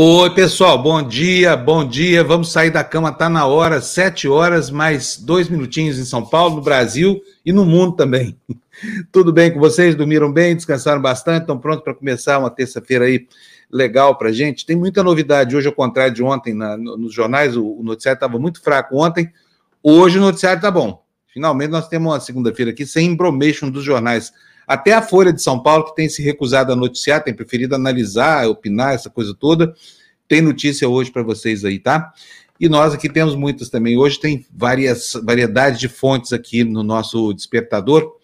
Oi, pessoal, bom dia, bom dia. Vamos sair da cama, tá na hora, sete horas, mais dois minutinhos em São Paulo, no Brasil e no mundo também. Tudo bem com vocês? Dormiram bem? Descansaram bastante? Estão prontos para começar uma terça-feira aí legal para gente? Tem muita novidade hoje, ao contrário de ontem, na, nos jornais, o, o noticiário estava muito fraco ontem. Hoje o noticiário está bom. Finalmente nós temos uma segunda-feira aqui sem embromation dos jornais. Até a Folha de São Paulo, que tem se recusado a noticiar, tem preferido analisar, opinar, essa coisa toda, tem notícia hoje para vocês aí, tá? E nós aqui temos muitas também. Hoje tem várias variedades de fontes aqui no nosso despertador.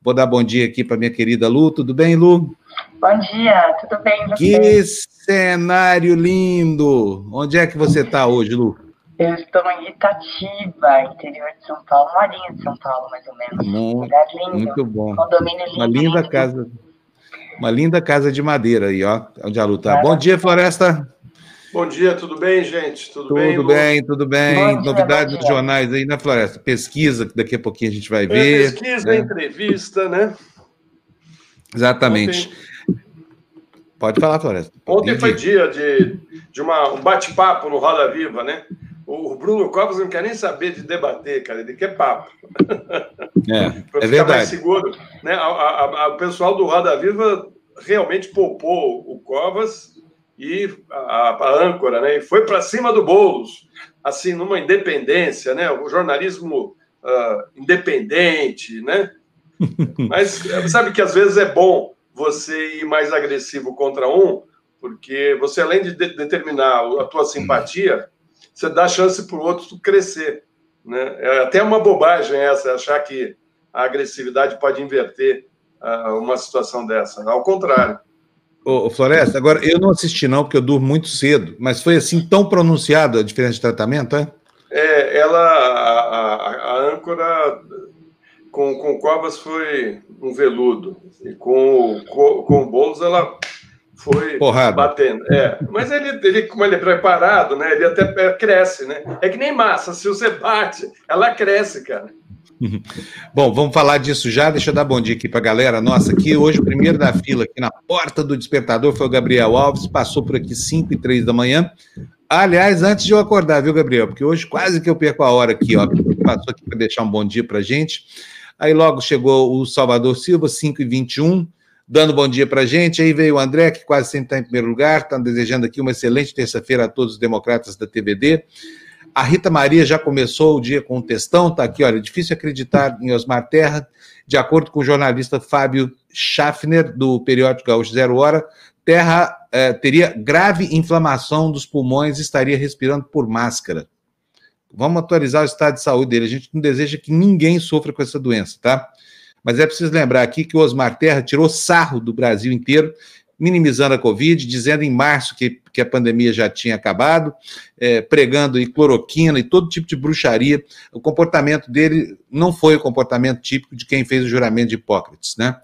Vou dar bom dia aqui para minha querida Lu. Tudo bem, Lu? Bom dia, tudo bem? Você? Que cenário lindo! Onde é que você está hoje, Lu? Eu estou em Itatiba, interior de São Paulo, uma linha de São Paulo, mais ou menos. Muito, lindo. Muito bom. Condomínio lindo. Uma linda lindo. casa. Uma linda casa de madeira aí, ó, onde a Lu tá. Bom dia, Floresta. Bom dia, tudo bem, gente? Tudo, tudo bem? Tudo bem, tudo bem. Novidades dos jornais aí na Floresta. Pesquisa, que daqui a pouquinho a gente vai ver. Pesquisa, né? entrevista, né? Exatamente. Ontem... Pode falar, Floresta. Ontem foi dia de, de uma, um bate-papo no Roda Viva, né? O Bruno Covas não quer nem saber de debater, cara, ele quer papo. É, é verdade. Mais seguro. Né? A, a, a, o pessoal do Roda Viva realmente poupou o Covas e a, a âncora, né? E foi para cima do Boulos, assim, numa independência, né? O jornalismo uh, independente, né? Mas sabe que às vezes é bom você ir mais agressivo contra um, porque você, além de, de determinar a tua simpatia, você dá chance para o outro crescer. Né? É até uma bobagem essa, achar que a agressividade pode inverter uh, uma situação dessa. Ao contrário. Ô, Floresta, agora eu não assisti não, porque eu durmo muito cedo, mas foi assim tão pronunciada a diferença de tratamento, é? É, ela, a, a, a âncora com, com Covas foi um veludo, e com, com, com o Boulos ela foi Porrada. batendo. É, mas ele, ele, como ele é preparado, né? Ele até cresce, né? É que nem massa, se você bate, ela cresce, cara. Bom, vamos falar disso já. Deixa eu dar bom dia aqui para a galera nossa aqui. Hoje, o primeiro da fila aqui na porta do despertador foi o Gabriel Alves, passou por aqui 5 e 3 da manhã. Aliás, antes de eu acordar, viu, Gabriel? Porque hoje quase que eu perco a hora aqui, ó. Passou aqui para deixar um bom dia para gente. Aí logo chegou o Salvador Silva, 5 e 21 dando bom dia para a gente. Aí veio o André, que quase sempre está em primeiro lugar, está desejando aqui uma excelente terça-feira a todos os democratas da TVD. A Rita Maria já começou o dia com um textão, está aqui, olha, difícil acreditar em Osmar Terra. De acordo com o jornalista Fábio Schaffner, do periódico Gaúcho Zero Hora, Terra eh, teria grave inflamação dos pulmões e estaria respirando por máscara. Vamos atualizar o estado de saúde dele. A gente não deseja que ninguém sofra com essa doença, tá? Mas é preciso lembrar aqui que o Osmar Terra tirou sarro do Brasil inteiro, minimizando a Covid, dizendo em março que, que a pandemia já tinha acabado, é, pregando e cloroquina e todo tipo de bruxaria. O comportamento dele não foi o comportamento típico de quem fez o juramento de Hipócrates, né?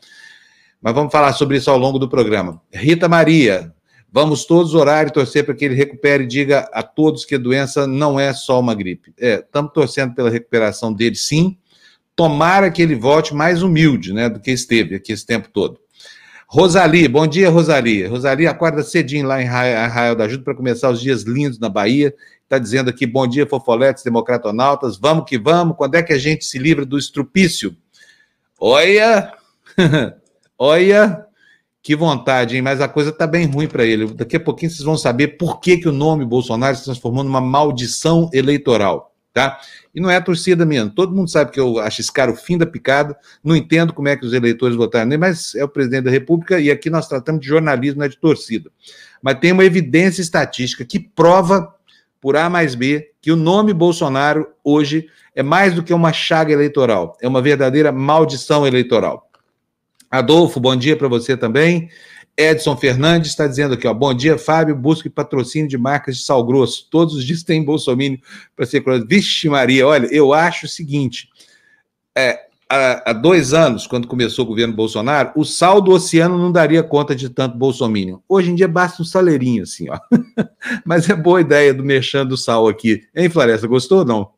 Mas vamos falar sobre isso ao longo do programa. Rita Maria, vamos todos orar e torcer para que ele recupere e diga a todos que a doença não é só uma gripe. É, estamos torcendo pela recuperação dele, sim, Tomara que ele volte mais humilde, né, do que esteve aqui esse tempo todo. Rosali, bom dia, Rosali. Rosali acorda cedinho lá em Arraial da Ajuda para começar os dias lindos na Bahia. Está dizendo aqui, bom dia, fofoletes, democratonautas, vamos que vamos. Quando é que a gente se livra do estrupício? Olha, olha, que vontade, hein? Mas a coisa está bem ruim para ele. Daqui a pouquinho vocês vão saber por que, que o nome Bolsonaro se transformou numa maldição eleitoral tá? E não é a torcida mesmo. Todo mundo sabe que eu acho esse cara o fim da picada, não entendo como é que os eleitores votaram nele, mas é o presidente da República e aqui nós tratamos de jornalismo, não é de torcida. Mas tem uma evidência estatística que prova, por A mais B, que o nome Bolsonaro hoje é mais do que uma chaga eleitoral, é uma verdadeira maldição eleitoral. Adolfo, bom dia para você também. Edson Fernandes está dizendo aqui, ó, bom dia, Fábio, busque patrocínio de marcas de sal grosso. Todos os dias tem bolsomínio para ser Vixe Maria, olha, eu acho o seguinte, é, há, há, dois anos, quando começou o governo Bolsonaro, o sal do oceano não daria conta de tanto bolsomínio. Hoje em dia basta um saleirinho assim, ó. Mas é boa ideia do mexendo do sal aqui. Hein, Floresta, gostou ou não?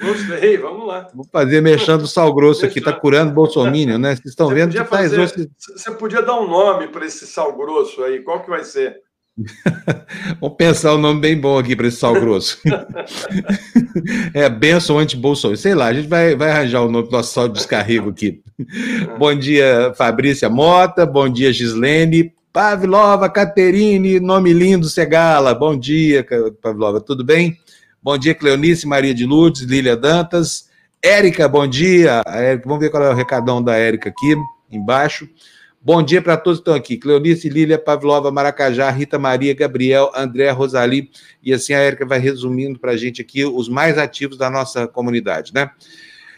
Gostei, vamos lá. Vou fazer mexendo sal grosso aqui, tá curando bolsomínio, né? Vocês estão vendo que tá fazer, Você podia dar um nome para esse sal grosso aí, qual que vai ser? Vamos pensar um nome bem bom aqui para esse sal grosso. é Benção anti-Bolsonaro. Sei lá, a gente vai, vai arranjar o nome do nosso sal de descarrego aqui. bom dia, Fabrícia Mota. Bom dia, Gislene. Pavlova, Caterine, nome lindo, Segala. Bom dia, Pavlova, tudo bem? Bom dia, Cleonice, Maria de Lourdes, Lília Dantas. Érica, bom dia. Érica, vamos ver qual é o recadão da Érica aqui, embaixo. Bom dia para todos que estão aqui. Cleonice, Lília, Pavlova, Maracajá, Rita Maria, Gabriel, André, Rosali. E assim a Érica vai resumindo para a gente aqui os mais ativos da nossa comunidade, né?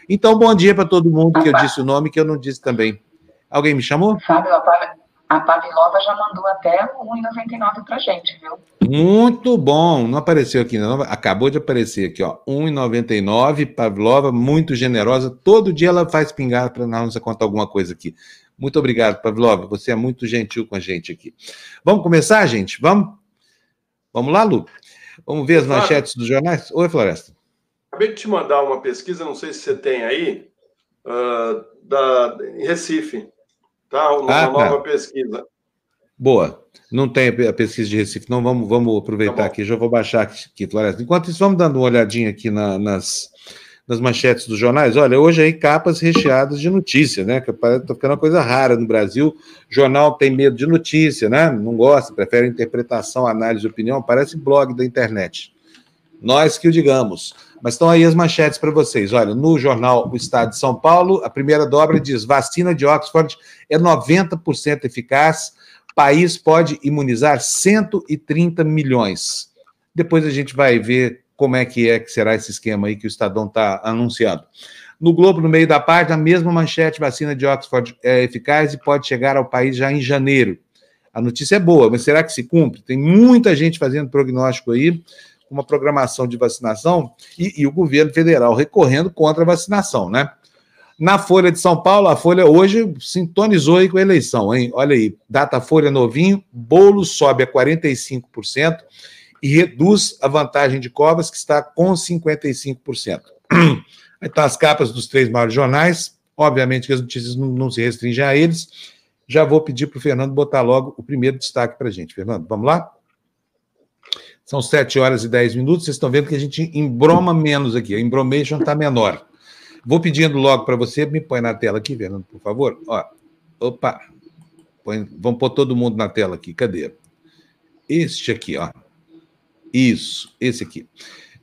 Então, bom dia para todo mundo que eu disse o nome, que eu não disse também. Alguém me chamou? Fábio, a Pavlova já mandou até 1,99 para gente, viu? Muito bom. Não apareceu aqui, não. Acabou de aparecer aqui, ó. 1,99. Pavlova, muito generosa. Todo dia ela faz pingar para nós contar alguma coisa aqui. Muito obrigado, Pavlova. Você é muito gentil com a gente aqui. Vamos começar, gente? Vamos? Vamos lá, Lu? Vamos ver as manchetes dos jornais? Oi, Floresta. Acabei de te mandar uma pesquisa, não sei se você tem aí, uh, da, em Recife. Tá? Uma ah, nova tá. pesquisa. Boa. Não tem a pesquisa de Recife, não. Vamos, vamos aproveitar tá aqui. Já vou baixar aqui, Floresta. Enquanto isso, vamos dando uma olhadinha aqui na, nas, nas manchetes dos jornais. Olha, hoje aí capas recheadas de notícia, né? Que está ficando uma coisa rara no Brasil. Jornal tem medo de notícia, né? Não gosta, prefere interpretação, análise, opinião. Parece blog da internet. Nós que o digamos. Mas estão aí as manchetes para vocês. Olha, no jornal O Estado de São Paulo, a primeira dobra diz: vacina de Oxford é 90% eficaz, país pode imunizar 130 milhões. Depois a gente vai ver como é que é que será esse esquema aí que o Estadão está anunciando. No Globo, no meio da página, a mesma manchete, vacina de Oxford é eficaz e pode chegar ao país já em janeiro. A notícia é boa, mas será que se cumpre? Tem muita gente fazendo prognóstico aí, uma programação de vacinação, e, e o governo federal recorrendo contra a vacinação, né? Na Folha de São Paulo, a Folha hoje sintonizou aí com a eleição, hein? Olha aí, data Folha novinho, bolo sobe a 45%, e reduz a vantagem de Covas, que está com 55%. Aí estão as capas dos três maiores jornais. Obviamente que as notícias não, não se restringem a eles. Já vou pedir para o Fernando botar logo o primeiro destaque para a gente. Fernando, vamos lá? São 7 horas e 10 minutos. Vocês estão vendo que a gente embroma menos aqui. A embromation está menor. Vou pedindo logo para você, me põe na tela aqui, Fernando, por favor. Ó, opa, põe, vamos pôr todo mundo na tela aqui. Cadê? Este aqui, ó. Isso, esse aqui.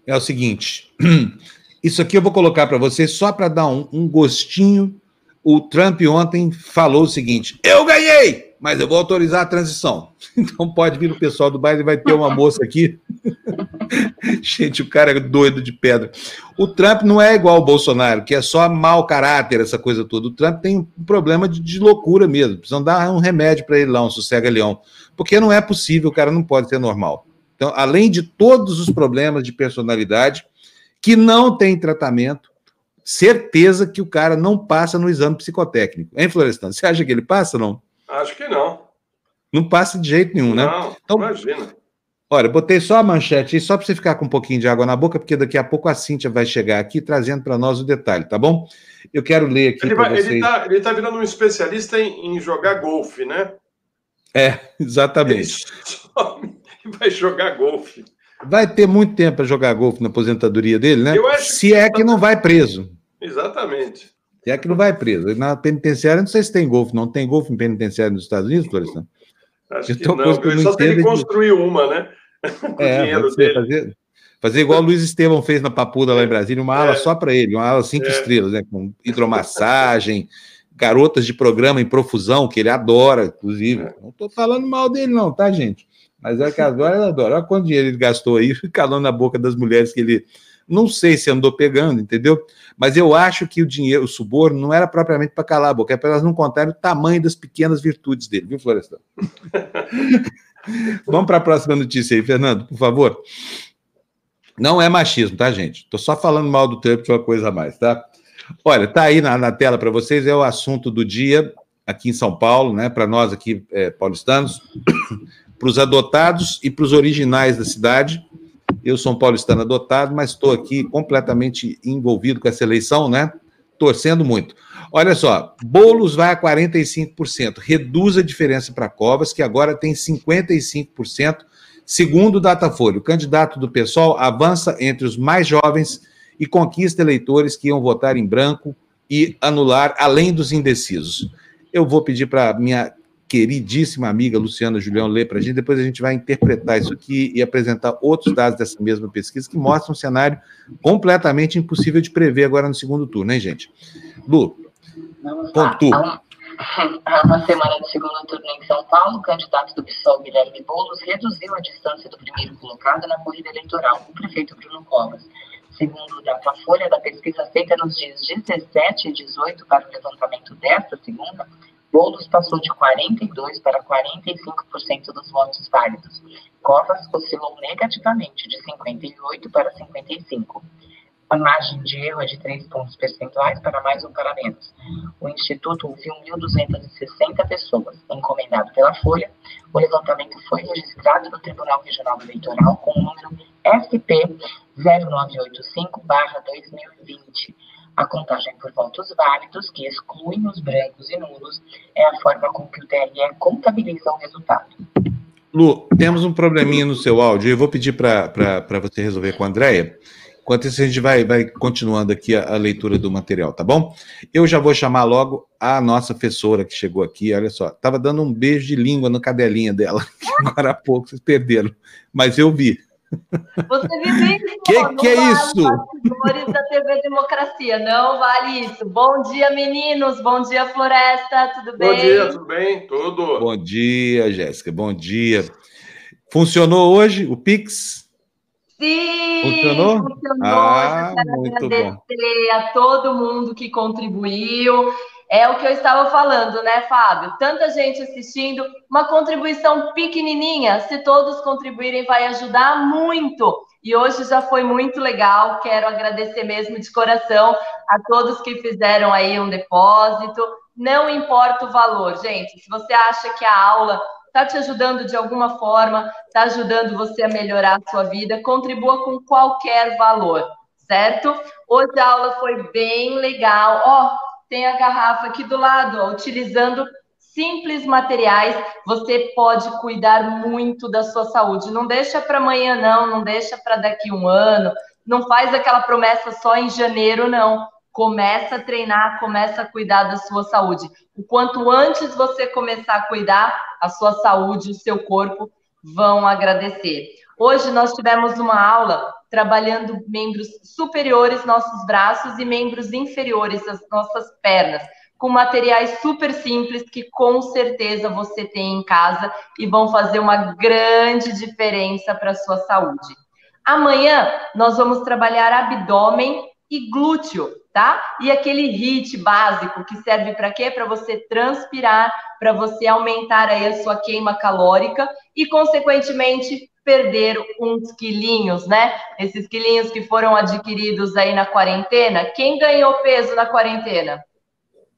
É o seguinte: isso aqui eu vou colocar para vocês só para dar um, um gostinho. O Trump ontem falou o seguinte: eu ganhei, mas eu vou autorizar a transição. Então pode vir o pessoal do baile, vai ter uma moça aqui. Gente, o cara é doido de pedra. O Trump não é igual ao Bolsonaro, que é só mau caráter, essa coisa toda. O Trump tem um problema de, de loucura mesmo. Precisam dar um remédio para ele lá, um sossega-leão. Porque não é possível, o cara não pode ser normal. Então, além de todos os problemas de personalidade, que não tem tratamento, certeza que o cara não passa no exame psicotécnico. Hein, Florestan? Você acha que ele passa ou não? Acho que não. Não passa de jeito nenhum, né? Não, então, imagina. Olha, botei só a manchete aí, só para você ficar com um pouquinho de água na boca, porque daqui a pouco a Cíntia vai chegar aqui trazendo para nós o detalhe, tá bom? Eu quero ler aqui. Ele está tá virando um especialista em, em jogar golfe, né? É, exatamente. Ele vai jogar golfe. Vai ter muito tempo para jogar golfe na aposentadoria dele, né? Se é que não vai preso. Exatamente. Se é que não vai preso. Na penitenciária, não sei se tem golfe, não tem golfe em penitenciária nos Estados Unidos, Florestan? Acho que não, que ele só tem que construir uma, né? Com é, dinheiro dele. Fazer, fazer igual o Luiz Estevam fez na Papuda lá em Brasília, uma ala é. só para ele, uma ala cinco é. estrelas, né? Com hidromassagem, garotas de programa em profusão, que ele adora, inclusive. É. Não estou falando mal dele, não, tá, gente? Mas é que agora ele adora. Olha quanto dinheiro ele gastou aí, calando na boca das mulheres que ele. Não sei se andou pegando, entendeu? Mas eu acho que o dinheiro, o suborno, não era propriamente para calar a boca, é para elas não contarem o tamanho das pequenas virtudes dele, viu, Florestan? Vamos para a próxima notícia aí, Fernando, por favor. Não é machismo, tá, gente? Estou só falando mal do Trump, que é uma coisa a mais, tá? Olha, tá aí na, na tela para vocês, é o assunto do dia aqui em São Paulo, né? Para nós aqui é, paulistanos, para os adotados e para os originais da cidade. Eu sou um paulistano adotado, mas estou aqui completamente envolvido com essa eleição, né? torcendo muito. Olha só, Bolos vai a 45%, reduz a diferença para Covas, que agora tem 55%, segundo o Datafolha. O candidato do PSOL avança entre os mais jovens e conquista eleitores que iam votar em branco e anular, além dos indecisos. Eu vou pedir para minha queridíssima amiga Luciana Julião ler para a gente, depois a gente vai interpretar isso aqui e apresentar outros dados dessa mesma pesquisa que mostram um cenário completamente impossível de prever agora no segundo turno, hein, gente? Lu, ponto. Há uma semana do segundo turno em São Paulo, o candidato do PSOL, Guilherme Boulos, reduziu a distância do primeiro colocado na corrida eleitoral, o prefeito Bruno Covas. Segundo o Datafolha, da pesquisa feita nos dias 17 e 18 para o levantamento desta segunda, Boulos passou de 42% para 45% dos votos válidos. Covas oscilou negativamente de 58% para 55%. A margem de erro é de 3 pontos percentuais para mais ou para menos. O Instituto ouviu 1.260 pessoas, encomendado pela Folha. O levantamento foi registrado no Tribunal Regional Eleitoral com o número SP 0985-2020 a contagem por votos válidos, que excluem os brancos e nulos, é a forma com que o TRE contabiliza o resultado. Lu, temos um probleminha no seu áudio, eu vou pedir para você resolver com a Andréia. Enquanto isso, a gente vai, vai continuando aqui a, a, leitura do material, tá bom? Eu já vou chamar logo a nossa professora que chegou aqui, olha só, estava dando um beijo de língua no cadelinha dela, agora há pouco vocês perderam, mas eu vi. Você vive isso. Que que é isso? da TV Democracia, não vale isso. Bom dia, meninos. Bom dia, Floresta. Tudo bem? Bom dia, tudo bem? Tudo. Bom dia, Jéssica. Bom dia. Funcionou hoje o Pix? Sim! Funcionou? Funcionou. Ah, muito agradecer bom. a todo mundo que contribuiu. É o que eu estava falando, né, Fábio? Tanta gente assistindo, uma contribuição pequenininha, se todos contribuírem, vai ajudar muito. E hoje já foi muito legal. Quero agradecer mesmo de coração a todos que fizeram aí um depósito. Não importa o valor, gente. Se você acha que a aula está te ajudando de alguma forma, está ajudando você a melhorar a sua vida, contribua com qualquer valor, certo? Hoje a aula foi bem legal. Ó, oh, tem a garrafa aqui do lado, ó, utilizando simples materiais, você pode cuidar muito da sua saúde. Não deixa para amanhã, não, não deixa para daqui um ano, não faz aquela promessa só em janeiro, não. Começa a treinar, começa a cuidar da sua saúde. O quanto antes você começar a cuidar, a sua saúde, o seu corpo vão agradecer. Hoje nós tivemos uma aula trabalhando membros superiores, nossos braços, e membros inferiores, as nossas pernas, com materiais super simples que com certeza você tem em casa e vão fazer uma grande diferença para a sua saúde. Amanhã nós vamos trabalhar abdômen e glúteo, tá? E aquele HIIT básico que serve para quê? Para você transpirar, para você aumentar aí a sua queima calórica e consequentemente perder uns quilinhos, né? Esses quilinhos que foram adquiridos aí na quarentena. Quem ganhou peso na quarentena?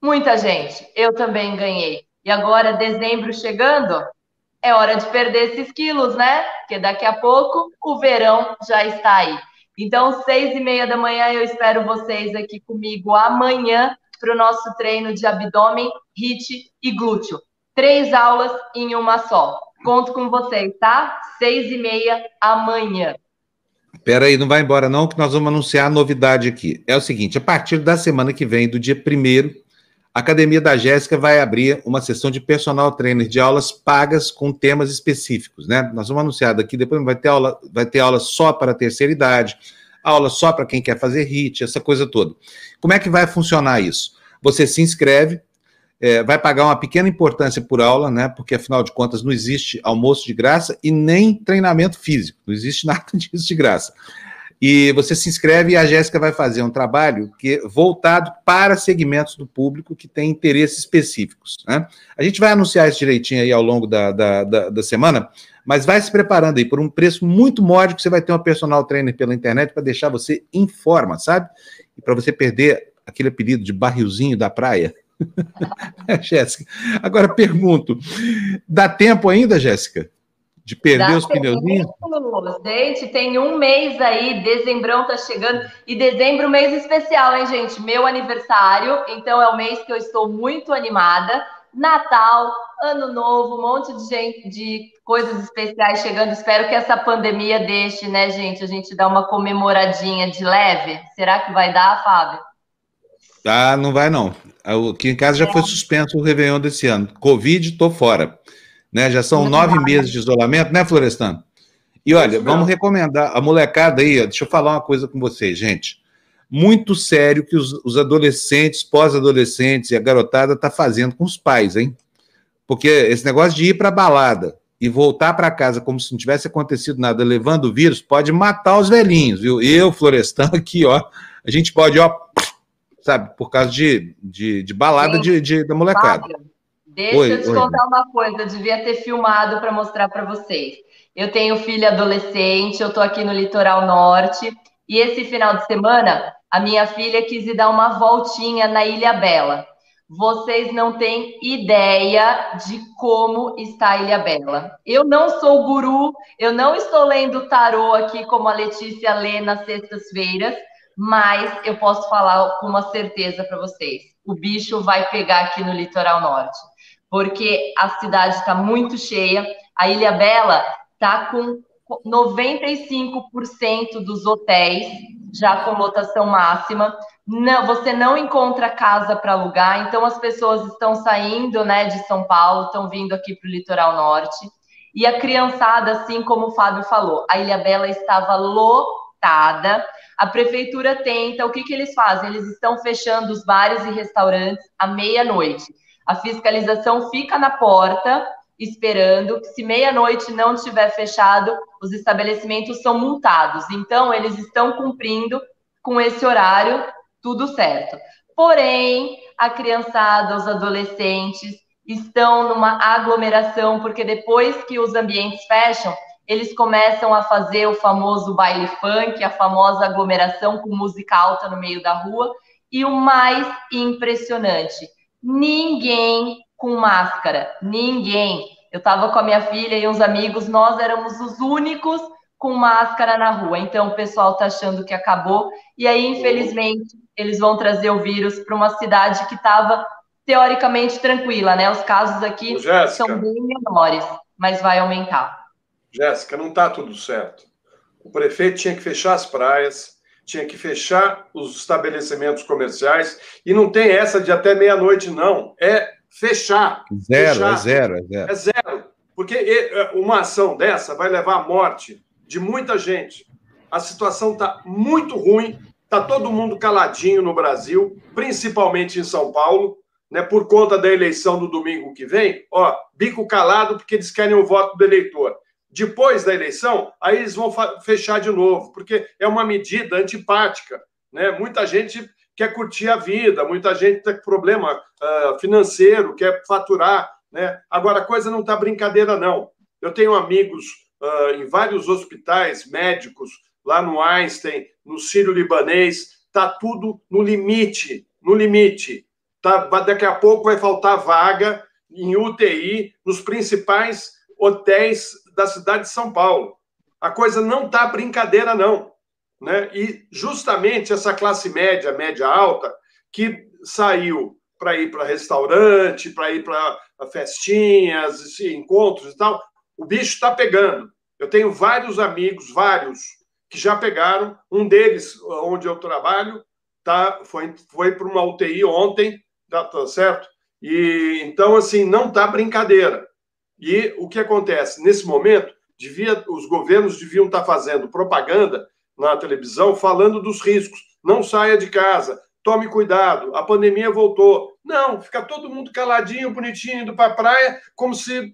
Muita gente. Eu também ganhei. E agora, dezembro chegando, é hora de perder esses quilos, né? Porque daqui a pouco o verão já está aí. Então, seis e meia da manhã, eu espero vocês aqui comigo amanhã para o nosso treino de abdômen, HIIT e glúteo. Três aulas em uma só. Conto com vocês, tá? Seis e meia amanhã. Espera aí, não vai embora não, que nós vamos anunciar a novidade aqui. É o seguinte, a partir da semana que vem, do dia primeiro, a Academia da Jéssica vai abrir uma sessão de personal trainer de aulas pagas com temas específicos, né? Nós vamos anunciar daqui, depois vai ter aula, vai ter aula só para a terceira idade, aula só para quem quer fazer HIT, essa coisa toda. Como é que vai funcionar isso? Você se inscreve, é, vai pagar uma pequena importância por aula, né? Porque afinal de contas não existe almoço de graça e nem treinamento físico, não existe nada disso de graça. E você se inscreve e a Jéssica vai fazer um trabalho que voltado para segmentos do público que tem interesses específicos. Né? A gente vai anunciar isso direitinho aí ao longo da, da, da, da semana, mas vai se preparando aí por um preço muito módico. Você vai ter uma personal trainer pela internet para deixar você em forma, sabe? E para você perder aquele apelido de barrilzinho da praia. Jéssica. Agora pergunto: dá tempo ainda, Jéssica, De perder Dá os pneuzinhos? Gente, tem um mês aí, dezembrão tá chegando. E dezembro, mês especial, hein, gente? Meu aniversário. Então é o mês que eu estou muito animada. Natal, Ano Novo, um monte de gente, de coisas especiais chegando. Espero que essa pandemia deixe, né, gente? A gente dar uma comemoradinha de leve. Será que vai dar, Fábio? Ah, não vai não. Aqui em casa já é. foi suspenso o Réveillon desse ano. Covid, tô fora. Né? Já são nove meses de isolamento, né, Florestan? E olha, vamos recomendar a molecada aí, deixa eu falar uma coisa com vocês, gente. Muito sério que os, os adolescentes, pós-adolescentes e a garotada tá fazendo com os pais, hein? Porque esse negócio de ir para balada e voltar para casa como se não tivesse acontecido nada, levando o vírus, pode matar os velhinhos, viu? Eu, Florestan, aqui, ó, a gente pode, ó, sabe, por causa de, de, de balada de, de, da molecada. Fábio, deixa oi, eu te oi. contar uma coisa, eu devia ter filmado para mostrar para vocês. Eu tenho filho adolescente, eu estou aqui no litoral norte, e esse final de semana, a minha filha quis ir dar uma voltinha na Ilha Bela. Vocês não têm ideia de como está a Ilha Bela. Eu não sou guru, eu não estou lendo tarô aqui como a Letícia lê nas sextas-feiras, mas eu posso falar com uma certeza para vocês: o bicho vai pegar aqui no litoral norte, porque a cidade está muito cheia. A Ilha Bela está com 95% dos hotéis já com lotação máxima. Não, você não encontra casa para alugar, então as pessoas estão saindo, né, de São Paulo, estão vindo aqui para o litoral norte. E a criançada, assim como o Fábio falou, a Ilha Bela estava lotada. A prefeitura tenta, o que, que eles fazem? Eles estão fechando os bares e restaurantes à meia-noite. A fiscalização fica na porta, esperando. Se meia-noite não tiver fechado, os estabelecimentos são multados. Então, eles estão cumprindo com esse horário, tudo certo. Porém, a criançada, os adolescentes estão numa aglomeração, porque depois que os ambientes fecham, eles começam a fazer o famoso baile funk, a famosa aglomeração com música alta no meio da rua. E o mais impressionante, ninguém com máscara, ninguém. Eu estava com a minha filha e uns amigos, nós éramos os únicos com máscara na rua. Então o pessoal está achando que acabou. E aí, infelizmente, eles vão trazer o vírus para uma cidade que estava teoricamente tranquila, né? Os casos aqui são bem menores, mas vai aumentar. Jéssica, não está tudo certo. O prefeito tinha que fechar as praias, tinha que fechar os estabelecimentos comerciais, e não tem essa de até meia-noite, não. É fechar. Zero, fechar. é zero, é zero. É zero. Porque é, uma ação dessa vai levar à morte de muita gente. A situação está muito ruim, está todo mundo caladinho no Brasil, principalmente em São Paulo, né, por conta da eleição do domingo que vem. Ó, bico calado porque eles querem o voto do eleitor. Depois da eleição, aí eles vão fechar de novo, porque é uma medida antipática. Né? Muita gente quer curtir a vida, muita gente tem problema uh, financeiro, quer faturar. Né? Agora, a coisa não está brincadeira, não. Eu tenho amigos uh, em vários hospitais médicos, lá no Einstein, no Sírio-Libanês, está tudo no limite, no limite. Tá, daqui a pouco vai faltar vaga em UTI nos principais hotéis da cidade de São Paulo. A coisa não está brincadeira, não. Né? E justamente essa classe média, média alta, que saiu para ir para restaurante, para ir para festinhas, encontros e tal, o bicho está pegando. Eu tenho vários amigos, vários, que já pegaram. Um deles, onde eu trabalho, tá, foi, foi para uma UTI ontem, tá, tá certo? E então, assim, não está brincadeira. E o que acontece? Nesse momento, devia, os governos deviam estar fazendo propaganda na televisão falando dos riscos. Não saia de casa, tome cuidado, a pandemia voltou. Não, fica todo mundo caladinho, bonitinho, indo para a praia, como se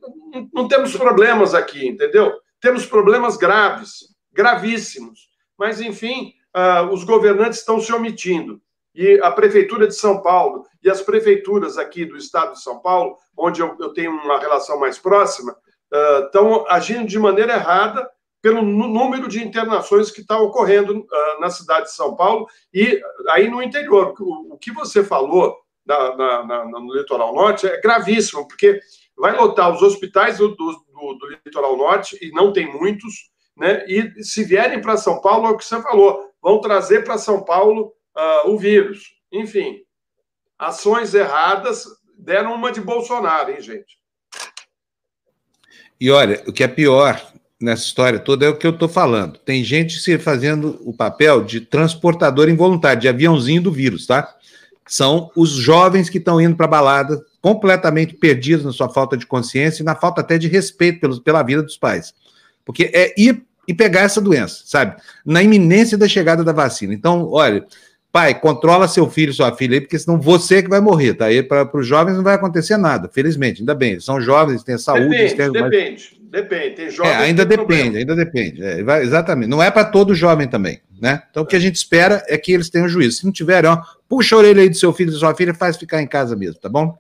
não temos problemas aqui, entendeu? Temos problemas graves, gravíssimos. Mas, enfim, uh, os governantes estão se omitindo. E a Prefeitura de São Paulo e as prefeituras aqui do estado de São Paulo, onde eu, eu tenho uma relação mais próxima, uh, estão agindo de maneira errada pelo número de internações que está ocorrendo uh, na cidade de São Paulo e aí no interior. O, o que você falou na, na, na, no litoral norte é gravíssimo, porque vai lotar os hospitais do, do, do litoral norte, e não tem muitos, né? E se vierem para São Paulo, é o que você falou, vão trazer para São Paulo uh, o vírus. Enfim, ações erradas deram uma de Bolsonaro, hein, gente? E olha, o que é pior nessa história toda é o que eu estou falando. Tem gente se fazendo o papel de transportador involuntário, de aviãozinho do vírus, tá? São os jovens que estão indo para balada, completamente perdidos na sua falta de consciência e na falta até de respeito pelos, pela vida dos pais. Porque é ir e pegar essa doença, sabe? Na iminência da chegada da vacina. Então, olha, pai, controla seu filho, sua filha aí, porque senão você que vai morrer, tá? E para os jovens não vai acontecer nada, felizmente, ainda bem. Eles são jovens, têm saúde. Depende, têm depende. Depende, tem jovens. É, ainda depende, problema. ainda depende. É, vai, exatamente. Não é para todo jovem também, né? Então o que a gente espera é que eles tenham juízo. Se não tiverem, ó, puxa a orelha aí do seu filho, da sua filha, faz ficar em casa mesmo, tá bom?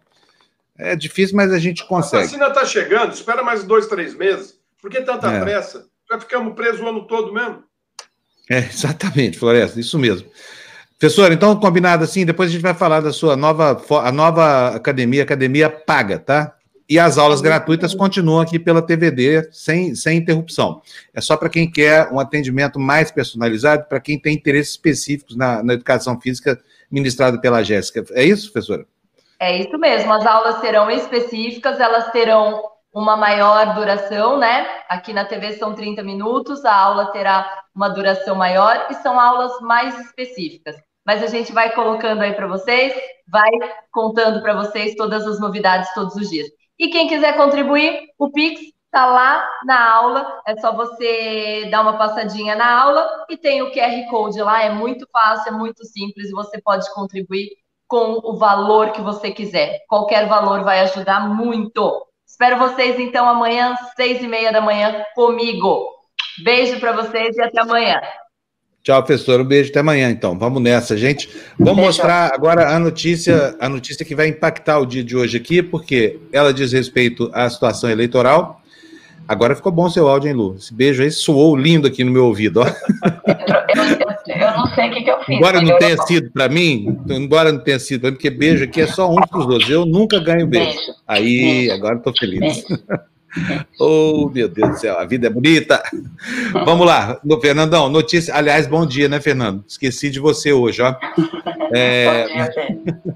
É difícil, mas a gente consegue. A vacina está chegando, espera mais dois, três meses. Por que tanta é. pressa? Já ficamos presos o ano todo mesmo. É, exatamente, Floresta, isso mesmo. Professor, então, combinado assim, depois a gente vai falar da sua nova, a nova academia, academia paga, tá? E as aulas gratuitas continuam aqui pela TVD, sem, sem interrupção. É só para quem quer um atendimento mais personalizado, para quem tem interesses específicos na, na educação física ministrada pela Jéssica. É isso, professora? É isso mesmo. As aulas serão específicas, elas terão uma maior duração, né? Aqui na TV são 30 minutos, a aula terá uma duração maior e são aulas mais específicas. Mas a gente vai colocando aí para vocês, vai contando para vocês todas as novidades todos os dias. E quem quiser contribuir, o Pix está lá na aula, é só você dar uma passadinha na aula e tem o QR Code lá, é muito fácil, é muito simples você pode contribuir com o valor que você quiser. Qualquer valor vai ajudar muito. Espero vocês então amanhã, seis e meia da manhã, comigo. Beijo para vocês e até amanhã. Tchau, professor. Um beijo até amanhã, então. Vamos nessa, gente. Vamos mostrar agora a notícia, a notícia que vai impactar o dia de hoje aqui, porque ela diz respeito à situação eleitoral. Agora ficou bom seu áudio, hein, Lu? Esse beijo aí soou lindo aqui no meu ouvido, ó. Eu, eu, eu não sei o que, que eu fiz. Embora não tenha sido para mim, embora não tenha sido para mim, porque beijo aqui é só um para os outros. Eu nunca ganho beijo. beijo. Aí, beijo. agora estou feliz. Beijo. Oh, meu Deus do céu, a vida é bonita. Vamos lá, no, Fernandão, notícia. Aliás, bom dia, né, Fernando? Esqueci de você hoje, ó. É... Bom dia,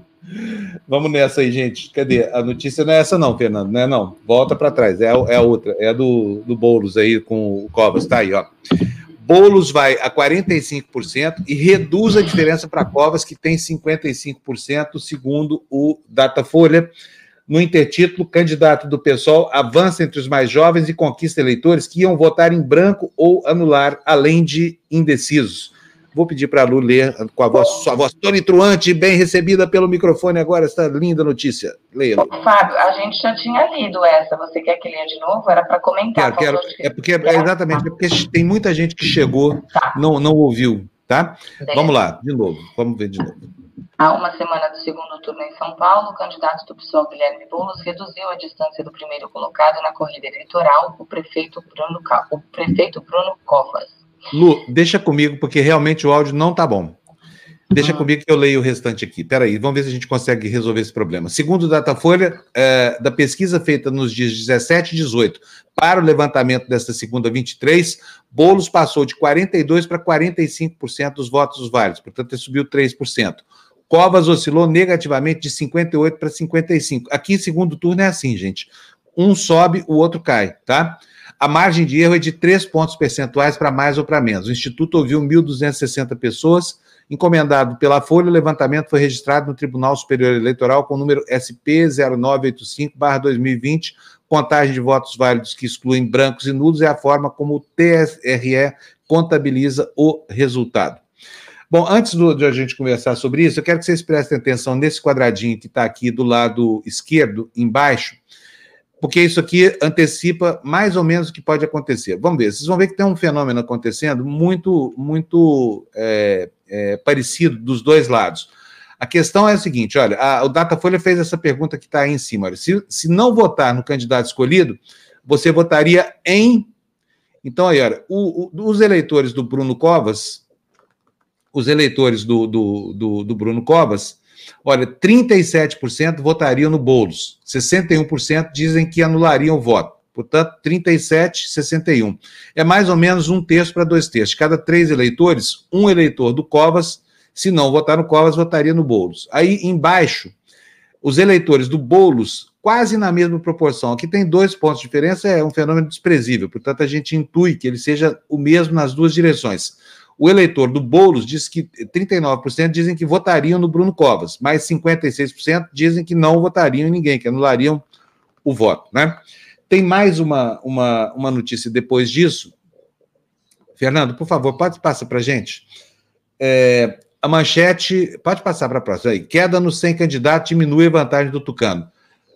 Vamos nessa aí, gente. Cadê? A notícia não é essa, não, Fernando, não é não. Volta para trás, é, é a outra, é a do, do Boulos aí com o Covas, tá aí, ó. Boulos vai a 45% e reduz a diferença para Covas, que tem 55%, segundo o Datafolha. No intertítulo, candidato do PSOL avança entre os mais jovens e conquista eleitores que iam votar em branco ou anular, além de indecisos. Vou pedir para a Lu ler com a voz, sua voz tonitruante, bem recebida pelo microfone agora, esta linda notícia. Leia, Lu. Fábio, a gente já tinha lido essa. Você quer que leia de novo? Era para comentar. Quero, quero. É porque, é exatamente, é porque tem muita gente que chegou, tá. não, não ouviu, tá? Beleza. Vamos lá, de novo. Vamos ver de novo. Há uma semana do segundo turno em São Paulo, o candidato do PSOL, Guilherme Boulos, reduziu a distância do primeiro colocado na corrida eleitoral, o prefeito Bruno, o prefeito Bruno Covas. Lu, deixa comigo, porque realmente o áudio não está bom. Deixa comigo que eu leio o restante aqui. Peraí, vamos ver se a gente consegue resolver esse problema. Segundo o Datafolha, é, da pesquisa feita nos dias 17 e 18 para o levantamento desta segunda 23, Boulos passou de 42% para 45% dos votos válidos, portanto, ele subiu 3%. Covas oscilou negativamente de 58 para 55. Aqui, segundo turno, é assim, gente. Um sobe, o outro cai, tá? A margem de erro é de 3 pontos percentuais para mais ou para menos. O Instituto ouviu 1.260 pessoas. Encomendado pela Folha, o levantamento foi registrado no Tribunal Superior Eleitoral com o número SP 0985-2020. Contagem de votos válidos que excluem brancos e nulos é a forma como o TSRE contabiliza o resultado. Bom, antes do, de a gente conversar sobre isso, eu quero que vocês prestem atenção nesse quadradinho que está aqui do lado esquerdo, embaixo, porque isso aqui antecipa mais ou menos o que pode acontecer. Vamos ver, vocês vão ver que tem um fenômeno acontecendo muito, muito é, é, parecido dos dois lados. A questão é a seguinte: olha, a, o Datafolha fez essa pergunta que está aí em cima. Olha, se, se não votar no candidato escolhido, você votaria em. Então, aí, olha, o, o, os eleitores do Bruno Covas os eleitores do, do, do, do Bruno Covas Olha, 37% votariam no Boulos, 61% dizem que anulariam o voto. Portanto, 37, 61. É mais ou menos um terço para dois terços. Cada três eleitores, um eleitor do Covas, se não votar no Covas, votaria no Boulos. Aí, embaixo, os eleitores do Boulos, quase na mesma proporção. Aqui tem dois pontos de diferença, é um fenômeno desprezível. Portanto, a gente intui que ele seja o mesmo nas duas direções. O eleitor do Boulos diz que 39% dizem que votariam no Bruno Covas, mas 56% dizem que não votariam em ninguém, que anulariam o voto, né? Tem mais uma, uma, uma notícia depois disso. Fernando, por favor, pode passar para a gente. É, a manchete, pode passar para a próxima aí. Queda no 100 candidatos diminui a vantagem do Tucano.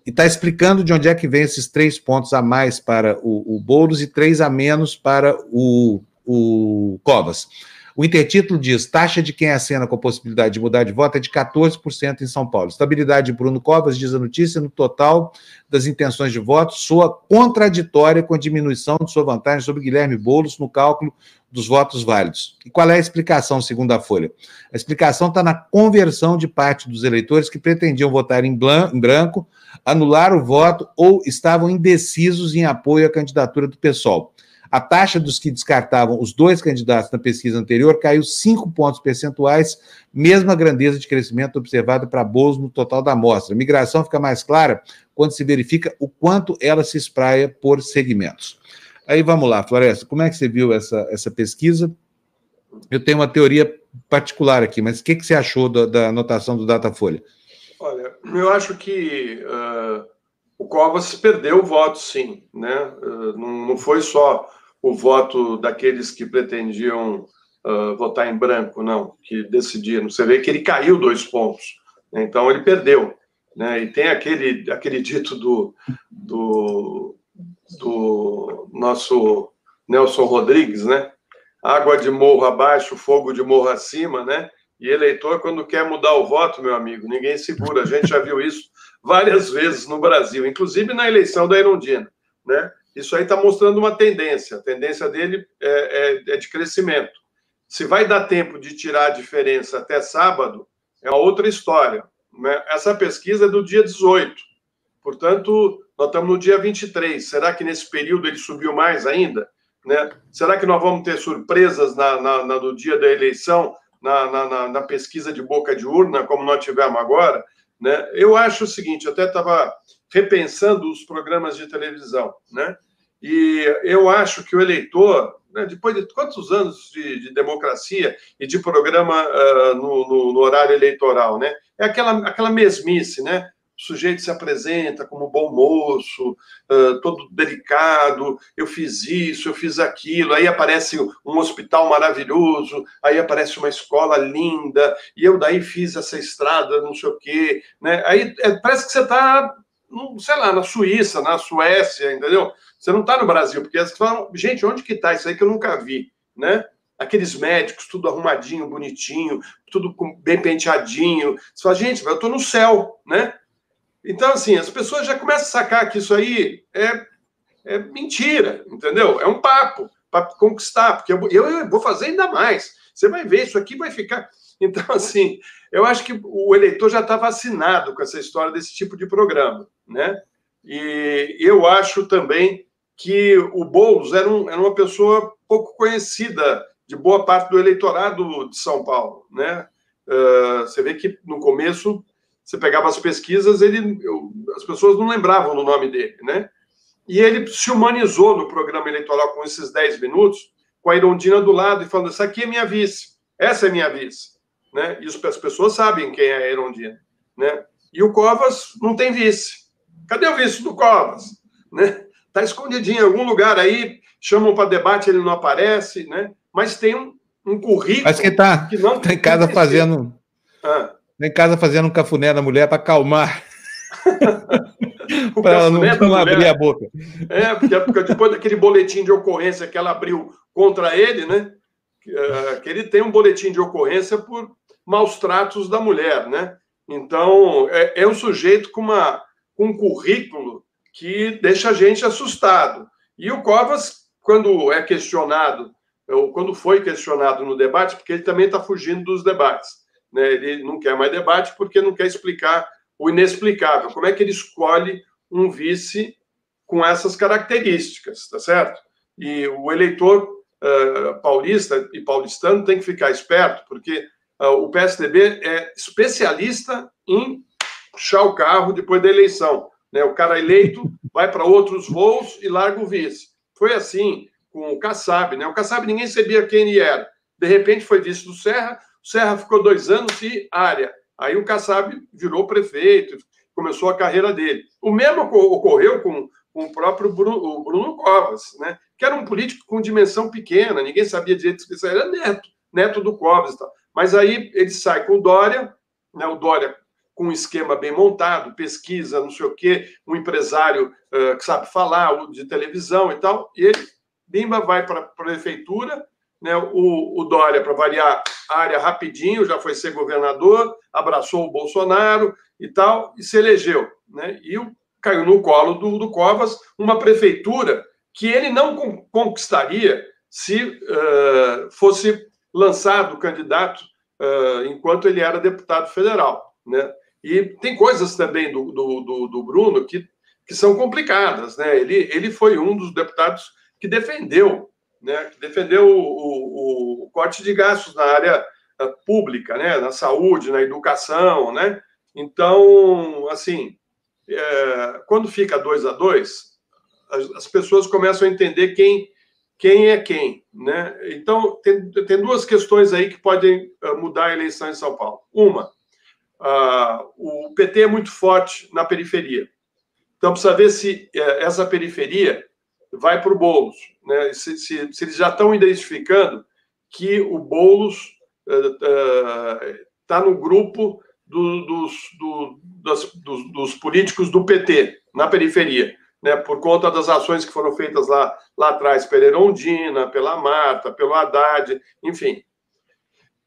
E está explicando de onde é que vem esses três pontos a mais para o, o Boulos e três a menos para o, o Covas. O intertítulo diz: taxa de quem acena com a possibilidade de mudar de voto é de 14% em São Paulo. Estabilidade de Bruno Covas, diz a notícia, no total das intenções de voto, soa contraditória com a diminuição de sua vantagem sobre Guilherme Boulos no cálculo dos votos válidos. E qual é a explicação, segundo a Folha? A explicação está na conversão de parte dos eleitores que pretendiam votar em branco, anular o voto ou estavam indecisos em apoio à candidatura do PSOL. A taxa dos que descartavam os dois candidatos na pesquisa anterior caiu 5 pontos percentuais, mesma grandeza de crescimento observada para Bozo no total da amostra. A migração fica mais clara quando se verifica o quanto ela se espraia por segmentos. Aí vamos lá, Floresta, como é que você viu essa, essa pesquisa? Eu tenho uma teoria particular aqui, mas o que, que você achou da, da anotação do Datafolha? Olha, eu acho que uh, o Covas perdeu o voto, sim. Né? Uh, não, não foi só o voto daqueles que pretendiam uh, votar em branco, não, que decidiram. Você vê que ele caiu dois pontos, né? então ele perdeu. Né? E tem aquele, aquele dito do, do, do nosso Nelson Rodrigues, né? Água de morro abaixo, fogo de morro acima, né? E eleitor, quando quer mudar o voto, meu amigo, ninguém segura. A gente já viu isso várias vezes no Brasil, inclusive na eleição da Irondina, né? Isso aí está mostrando uma tendência. A tendência dele é, é, é, de crescimento. Se vai dar tempo de tirar a diferença até sábado, é outra história. Né? Essa pesquisa é do dia 18. Portanto, nós estamos no dia 23. Será que nesse período ele subiu mais ainda? Né? Será que nós vamos ter surpresas na, na, na no dia da eleição, na, na, na, pesquisa de boca de urna, como nós tivemos agora? Né? Eu acho o seguinte, até estava repensando os programas de televisão, né? E eu acho que o eleitor, né, depois de quantos anos de, de democracia e de programa uh, no, no, no, horário eleitoral, né? É aquela, aquela mesmice, né? O sujeito se apresenta como bom moço, uh, todo delicado, eu fiz isso, eu fiz aquilo, aí aparece um hospital maravilhoso, aí aparece uma escola linda, e eu daí fiz essa estrada, não sei o quê, né? Aí é, parece que você está sei lá, na Suíça, na Suécia, entendeu? Você não está no Brasil, porque elas falam, gente, onde que está isso aí que eu nunca vi, né? Aqueles médicos, tudo arrumadinho, bonitinho, tudo bem penteadinho. Você fala, gente, eu estou no céu, né? Então, assim, as pessoas já começam a sacar que isso aí é, é mentira, entendeu? É um papo para conquistar, porque eu, eu vou fazer ainda mais. Você vai ver, isso aqui vai ficar. Então, assim, eu acho que o eleitor já está vacinado com essa história desse tipo de programa, né? E eu acho também que o Boulos era, um, era uma pessoa pouco conhecida de boa parte do eleitorado de São Paulo, né? Uh, você vê que no começo você pegava as pesquisas, ele, eu, as pessoas não lembravam do nome dele, né? E ele se humanizou no programa eleitoral com esses 10 minutos, com a Irondina do lado e falando: essa aqui é minha vice, essa é minha vice né? As pessoas sabem quem é a Erondina, né? E o Covas não tem vice. Cadê o vice do Covas? Né? Tá escondidinho em algum lugar aí, chamam para debate, ele não aparece, né? Mas tem um, um currículo Mas que tá, que não tá em casa fazendo ah. Tá em casa fazendo um cafuné da mulher para acalmar. para ela não, não abrir a boca. É, porque, porque depois daquele boletim de ocorrência que ela abriu contra ele, né? Eh, que ele tem um boletim de ocorrência por maus tratos da mulher, né? Então, é, é um sujeito com, uma, um currículo que deixa a gente assustado. E o Covas, quando é questionado, ou quando foi questionado no debate, porque ele também está fugindo dos debates, né? Ele não quer mais debate porque não quer explicar o inexplicável. Como é que ele escolhe um vice com essas características, tá certo? E o eleitor uh, paulista e paulistano tem que ficar esperto, porque uh, o PSDB é especialista em puxar o carro depois da eleição. Né? O cara eleito vai para outros voos e larga o vice. Foi assim com o Kassab. Né? O Kassab ninguém sabia quem ele era. De repente foi vice do Serra, o Serra ficou dois anos e área. Aí o Kassab virou prefeito, começou a carreira dele. O mesmo ocorreu com, com o próprio Bruno, o Bruno Covas, né? que era um político com dimensão pequena, ninguém sabia direito que isso era neto, neto do Covas. Tal. Mas aí ele sai com o Dória, né? o Dória com um esquema bem montado, pesquisa, não sei o quê, um empresário uh, que sabe falar de televisão e tal, e ele, Bimba, vai para a prefeitura, né, o, o Dória, para variar a área rapidinho, já foi ser governador, abraçou o Bolsonaro e tal, e se elegeu. Né, e caiu no colo do, do Covas uma prefeitura que ele não conquistaria se uh, fosse lançado candidato uh, enquanto ele era deputado federal. Né? E tem coisas também do, do, do, do Bruno que, que são complicadas. Né? Ele, ele foi um dos deputados que defendeu, né? que defendeu o, o, o corte de gastos na área eh, pública, né? na saúde, na educação. Né? Então, assim, é, quando fica dois a dois, as, as, pessoas começam a entender quem, quem é quem. Né? Então, tem, tem duas questões aí que podem eh, mudar a eleição em São Paulo. Uma, ah, o PT é muito forte na periferia. Então, precisa ver se eh, essa periferia vai para o Boulos. Né? Se, se, se, eles já estão identificando que o Boulos está uh, uh, no grupo do, dos, do, das, dos, dos, políticos do PT, na periferia, né? por conta das ações que foram feitas lá, lá atrás, pela Erondina, pela Marta, pelo Haddad, enfim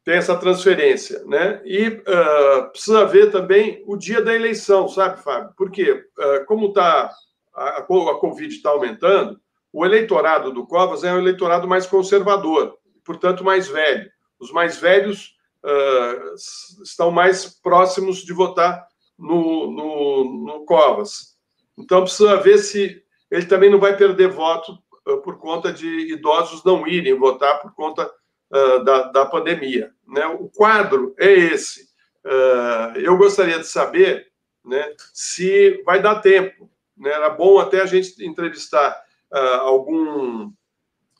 tem essa transferência, né? E uh, precisa ver também o dia da eleição, sabe, Fábio? Porque, uh, como tá, a, a Covid está aumentando, o eleitorado do Covas é um eleitorado mais conservador, portanto, mais velho. Os mais velhos uh, estão mais próximos de votar no, no, no, Covas. Então, precisa ver se ele também não vai perder voto por conta de idosos não irem votar por conta uh, da, da pandemia. Né? O quadro é esse. Uh, eu gostaria de saber né, se vai dar tempo. Né? Era bom até a gente entrevistar uh, algum,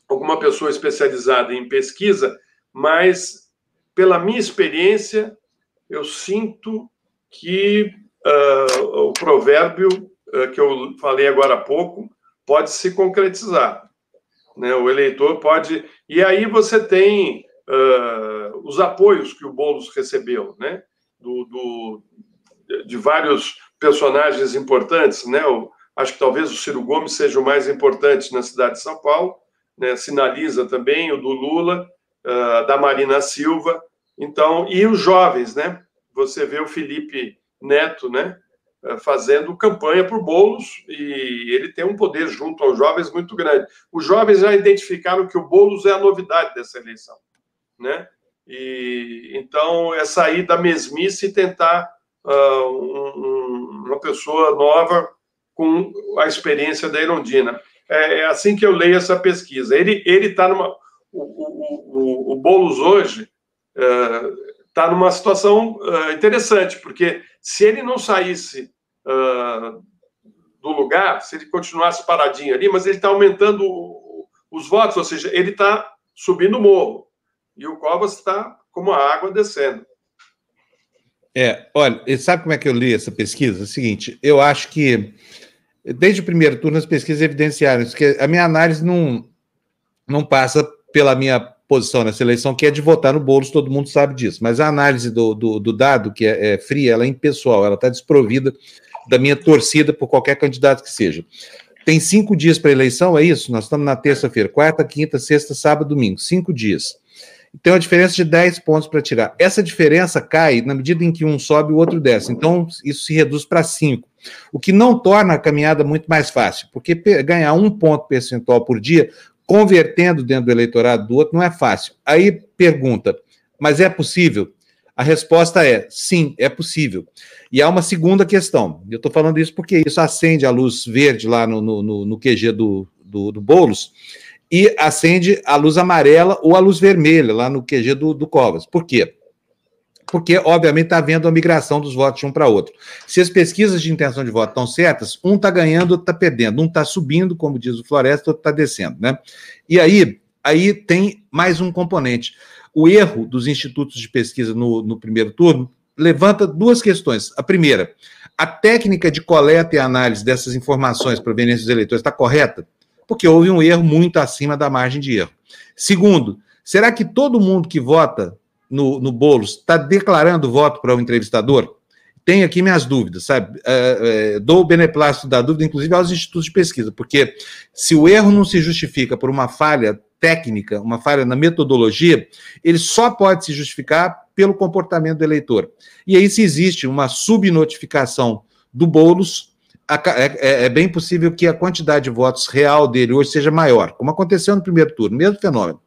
alguma pessoa especializada em pesquisa, mas, pela minha experiência, eu sinto que o provérbio que eu falei agora há pouco pode se concretizar. Né? O eleitor pode. E aí você tem uh, os apoios que o Boulos recebeu, né? Do, do, de vários personagens importantes, né? O, acho que talvez o Ciro Gomes seja o mais importante na cidade de São Paulo, né? Sinaliza também o do Lula, uh, da Marina Silva, então e os jovens, né? Você vê o Felipe Neto, né? Fazendo campanha por Boulos e ele tem um poder junto aos jovens muito grande. Os jovens já identificaram que o Boulos é a novidade dessa eleição né? E então é sair da mesmice e tentar uh, um, uma pessoa nova com a experiência da Irondina. É, é, assim que eu leio essa pesquisa. Ele ele está numa o, o, o, o Boulos hoje está uh, numa situação uh, interessante porque se ele não saísse uh, do lugar, se ele continuasse paradinho ali, mas ele está aumentando os votos, ou seja, ele está subindo o morro e o Covas está como a água descendo. É, olha, sabe como é que eu li essa pesquisa? É o seguinte, eu acho que desde o primeiro turno as pesquisas evidenciaram isso, que a minha análise não, não passa pela minha posição nessa eleição, que é de votar no Boulos, todo mundo sabe disso, mas a análise do, do, do dado, que é, é, fria, ela é impessoal, ela está desprovida da minha torcida por qualquer candidato que seja. Tem cinco dias para eleição, é isso? Nós estamos na terça-feira, quarta, quinta, sexta, sábado, domingo, cinco dias tem uma diferença de 10 pontos para tirar. Essa diferença cai na medida em que um sobe e o outro desce. Então, isso se reduz para 5. O que não torna a caminhada muito mais fácil, porque ganhar um ponto percentual por dia, convertendo dentro do eleitorado do outro, não é fácil. Aí pergunta, mas é possível? A resposta é sim, é possível. E há uma segunda questão. Eu estou falando isso porque isso acende a luz verde lá no, no, no QG do, do, do Boulos e acende a luz amarela ou a luz vermelha lá no QG do, do Covas. Por quê? Porque, obviamente, está havendo a migração dos votos de um para outro. Se as pesquisas de intenção de voto estão certas, um está ganhando, outro está perdendo. Um está subindo, como diz o Floresta, outro está descendo. Né? E aí, aí tem mais um componente. O erro dos institutos de pesquisa no, no primeiro turno levanta duas questões. A primeira, a técnica de coleta e análise dessas informações provenientes dos eleitores está correta? Porque houve um erro muito acima da margem de erro. Segundo, será que todo mundo que vota no, no Boulos está declarando voto para o entrevistador? Tenho aqui minhas dúvidas, sabe? É, é, dou o beneplácito da dúvida, inclusive aos institutos de pesquisa, porque se o erro não se justifica por uma falha técnica, uma falha na metodologia, ele só pode se justificar pelo comportamento do eleitor. E aí, se existe uma subnotificação do Boulos, é, é, é, bem possível que a quantidade de votos real dele hoje seja maior, como aconteceu no primeiro turno, mesmo fenômeno.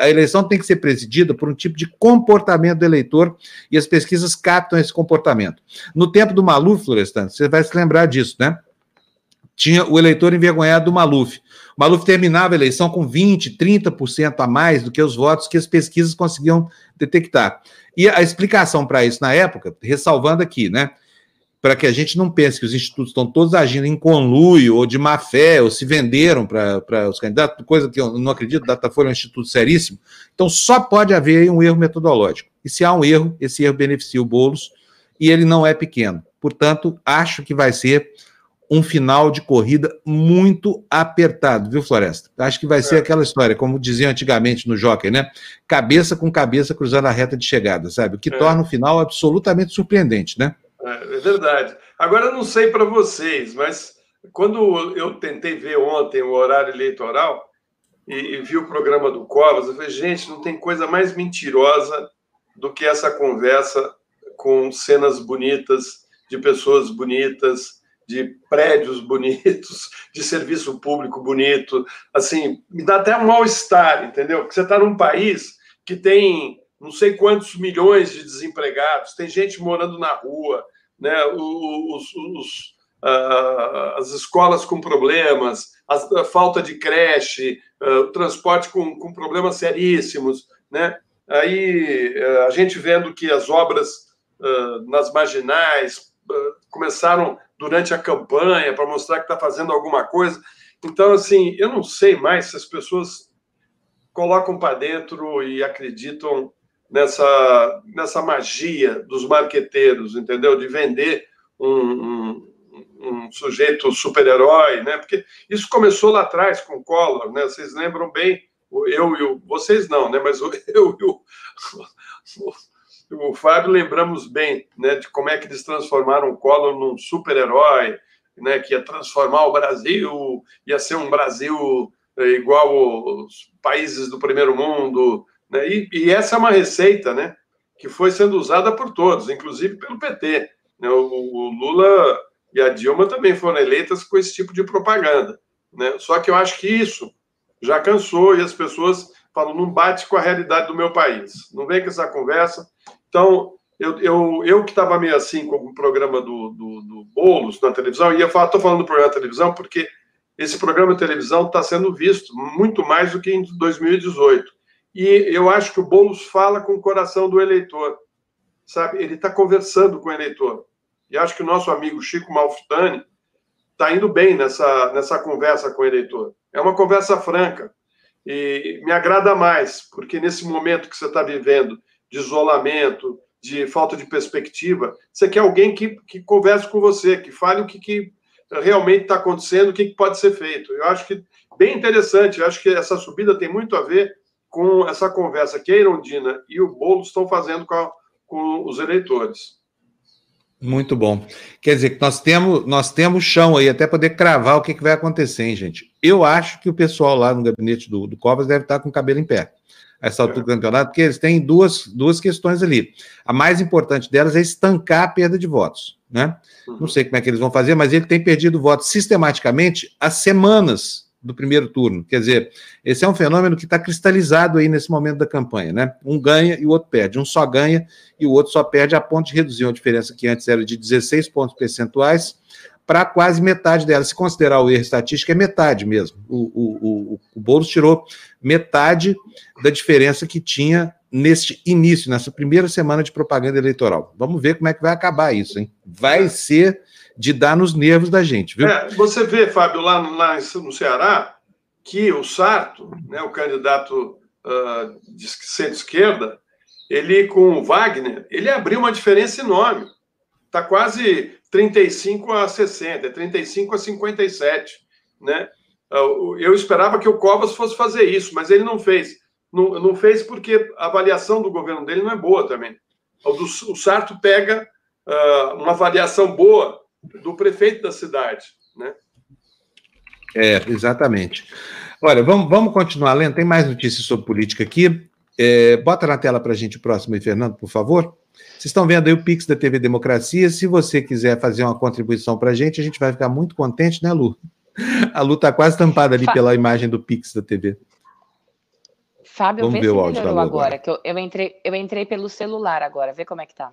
A eleição tem que ser presidida por um tipo de comportamento do eleitor e as pesquisas captam esse comportamento. No tempo do Maluf, Florestan, você vai se lembrar disso, né? Tinha o eleitor envergonhado do Maluf. O Maluf terminava a eleição com 20%, 30% a mais do que os votos que as pesquisas conseguiam detectar. E a explicação para isso na época, ressalvando aqui, né? para que a gente não pense que os institutos estão todos agindo em conluio ou de má fé, ou se venderam para os candidatos, coisa que eu não acredito, Datafolha é um instituto seríssimo. Então, só pode haver um erro metodológico. E se há um erro, esse erro beneficia o Boulos, e ele não é pequeno. Portanto, acho que vai ser um final de corrida muito apertado, viu, Floresta? Acho que vai ser é. aquela história, como diziam antigamente no Jockey, né? Cabeça com cabeça cruzando a reta de chegada, sabe? O que é. torna o final absolutamente surpreendente, né? É, é verdade. Agora, eu não sei para vocês, mas quando eu tentei ver ontem o horário eleitoral e, e, vi o programa do Covas, eu falei, gente, não tem coisa mais mentirosa do que essa conversa com cenas bonitas, de pessoas bonitas, de prédios bonitos, de serviço público bonito. Assim, me dá até um mal-estar, entendeu? Porque você está num país que tem não sei quantos milhões de desempregados, tem gente morando na rua, né, os, os, uh, as escolas com problemas, a, a falta de creche, uh, o transporte com, com problemas seríssimos, né? Aí uh, a gente vendo que as obras nas marginais começaram durante a campanha para mostrar que está fazendo alguma coisa. Então, assim, eu não sei mais se as pessoas colocam para dentro e acreditam nessa, nessa magia dos marqueteiros, entendeu? De vender um, um, um sujeito super-herói, né? Porque isso começou lá atrás com o Collor, né? Vocês lembram bem, eu e o... Vocês não, né? Mas eu e o, o, Fábio lembramos bem, né? De como é que eles transformaram o Collor num super-herói, né? Que ia transformar o Brasil, ia ser um Brasil eh, igual os países do primeiro mundo, né? E, e, essa é uma receita né, que foi sendo usada por todos, inclusive pelo PT. Né? O, o, Lula e a Dilma também foram eleitas com esse tipo de propaganda. Né? Só que eu acho que isso já cansou e as pessoas falam, não bate com a realidade do meu país. Não vem com essa conversa. Então, eu, eu, eu que estava meio assim com o programa do, do, do Boulos na televisão, e eu estou falando do programa da televisão porque esse programa de televisão está sendo visto muito mais do que em 2018. E eu acho que o Boulos fala com o coração do eleitor, sabe? Ele está conversando com o eleitor. E acho que o nosso amigo Chico Malfitani está indo bem nessa, nessa conversa com o eleitor. É uma conversa franca. E me agrada mais, porque nesse momento que você está vivendo de isolamento, de falta de perspectiva, você quer alguém que, que converse com você, que fale o que, que realmente está acontecendo, o que, que pode ser feito. Eu acho que bem interessante, eu acho que essa subida tem muito a ver com essa conversa que a Irondina e o Boulos estão fazendo com, a, com os eleitores. Muito bom. Quer dizer que nós temos, nós temos chão aí até poder cravar o que, que vai acontecer, hein, gente? Eu acho que o pessoal lá no gabinete do, do Covas deve estar com o cabelo em pé a essa altura é. do campeonato, porque eles têm duas, duas questões ali. A mais importante delas é estancar a perda de votos, né? Uhum. Não sei como é que eles vão fazer, mas ele tem perdido votos sistematicamente há semanas do primeiro turno. Quer dizer, esse é um fenômeno que está cristalizado aí nesse momento da campanha, né? Um ganha e o outro perde. Um só ganha e o outro só perde a ponto de reduzir uma diferença que antes era de 16 pontos percentuais para quase metade dela. Se considerar o erro estatístico, é metade mesmo. O, o, o, o Boulos tirou metade da diferença que tinha neste início, nessa primeira semana de propaganda eleitoral. Vamos ver como é que vai acabar isso, hein? Vai ser de dar nos nervos da gente, viu? É, você vê, Fábio, lá, lá no Ceará, que o Sarto, né, o candidato uh, de centro-esquerda, ele com o Wagner, ele abriu uma diferença enorme. Está quase 35 a 60, 35 a 57, né? Ah, eu esperava que o Covas fosse fazer isso, mas ele não fez. Não, não fez porque a avaliação do governo dele não é boa também. O, do, o Sarto pega uh, uma avaliação boa do prefeito da cidade, né? É, exatamente. Olha, vamos, vamos continuar lendo. Tem mais notícias sobre política aqui. É, bota na tela para a gente o próximo aí, Fernando, por favor. Vocês estão vendo aí o Pix da TV Democracia. Se você quiser fazer uma contribuição para a gente, a gente vai ficar muito contente, né, Lu? A Lu está quase tampada ali pela imagem do Pix da TV. Fábio, Vamos ver o áudio melhorou agora, agora, que eu, eu, entrei, eu entrei pelo celular agora, vê como é que tá.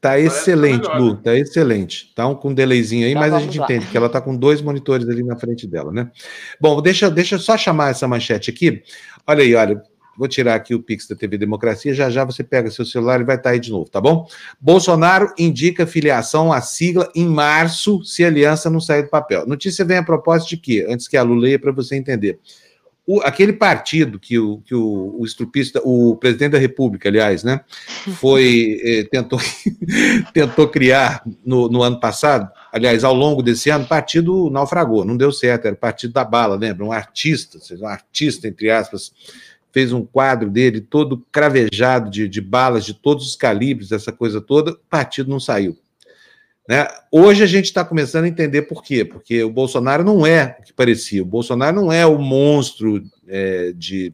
Tá excelente, Lu, tá excelente. Tá um, com um delayzinho aí, então, mas a gente lá. entende que ela tá com dois monitores ali na frente dela, né? Bom, deixa, deixa eu só chamar essa manchete aqui. Olha aí, olha, vou tirar aqui o Pix da TV Democracia, já já você pega seu celular e vai estar tá aí de novo, tá bom? Bolsonaro indica filiação à sigla em março se a aliança não sair do papel. Notícia vem a propósito de quê? Antes que a Lu leia para você entender o, aquele partido que o, que o, o estrupista, o presidente da República, aliás, né, foi, eh, tentou, tentou criar no, no ano passado, aliás, ao longo desse ano, o partido naufragou, não deu certo, era o partido da bala, lembra? Um artista, um artista, entre aspas, fez um quadro dele todo cravejado de, de balas de todos os calibres, essa coisa toda, o partido não saiu. Né? Hoje a gente está começando a entender por quê, porque o Bolsonaro não é o que parecia, o Bolsonaro não é o monstro é, de,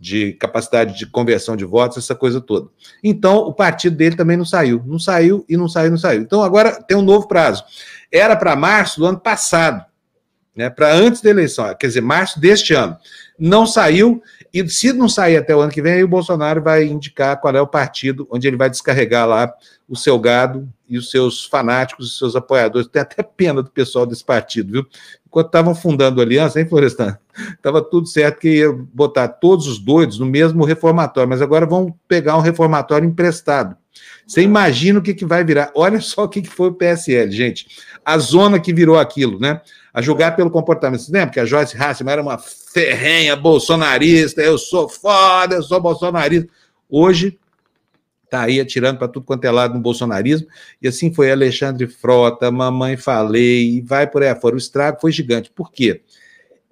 de capacidade de conversão de votos, essa coisa toda. Então, o partido dele também não saiu, não saiu e não saiu, não saiu. Então, agora tem um novo prazo. Era para março do ano passado, né, para antes da eleição, quer dizer, março deste ano. Não saiu, e se não sair até o ano que vem, aí o Bolsonaro vai indicar qual é o partido onde ele vai descarregar lá o seu gado e os seus fanáticos, os seus apoiadores. Tem até pena do pessoal desse partido, viu? Enquanto estavam fundando aliança, hein, Florestan? Estava tudo certo que ia botar todos os doidos no mesmo reformatório, mas agora vão pegar um reformatório emprestado. Você imagina o que, que vai virar. Olha só o que, que foi o PSL, gente. A zona que virou aquilo, né? A julgar pelo comportamento. Você lembra que a Joyce Hasselman era uma ferrenha bolsonarista, eu sou foda, eu sou bolsonarista. Hoje está aí atirando para tudo quanto é lado no bolsonarismo, e assim foi Alexandre Frota, Mamãe Falei, e vai por aí afora. O estrago foi gigante. Por quê?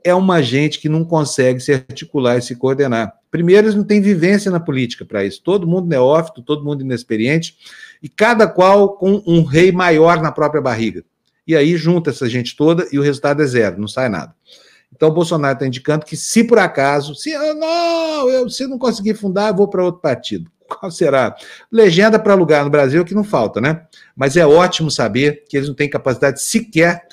É uma gente que não consegue se articular e se coordenar. Primeiro, eles não têm vivência na política para isso. Todo mundo neófito, todo mundo inexperiente, e cada qual com um rei maior na própria barriga. E aí junta essa gente toda e o resultado é zero, não sai nada. Então o Bolsonaro está indicando que, se por acaso, se eu não, eu, se não conseguir fundar, eu vou para outro partido. Qual será? Legenda para lugar no Brasil que não falta, né? Mas é ótimo saber que eles não têm capacidade sequer,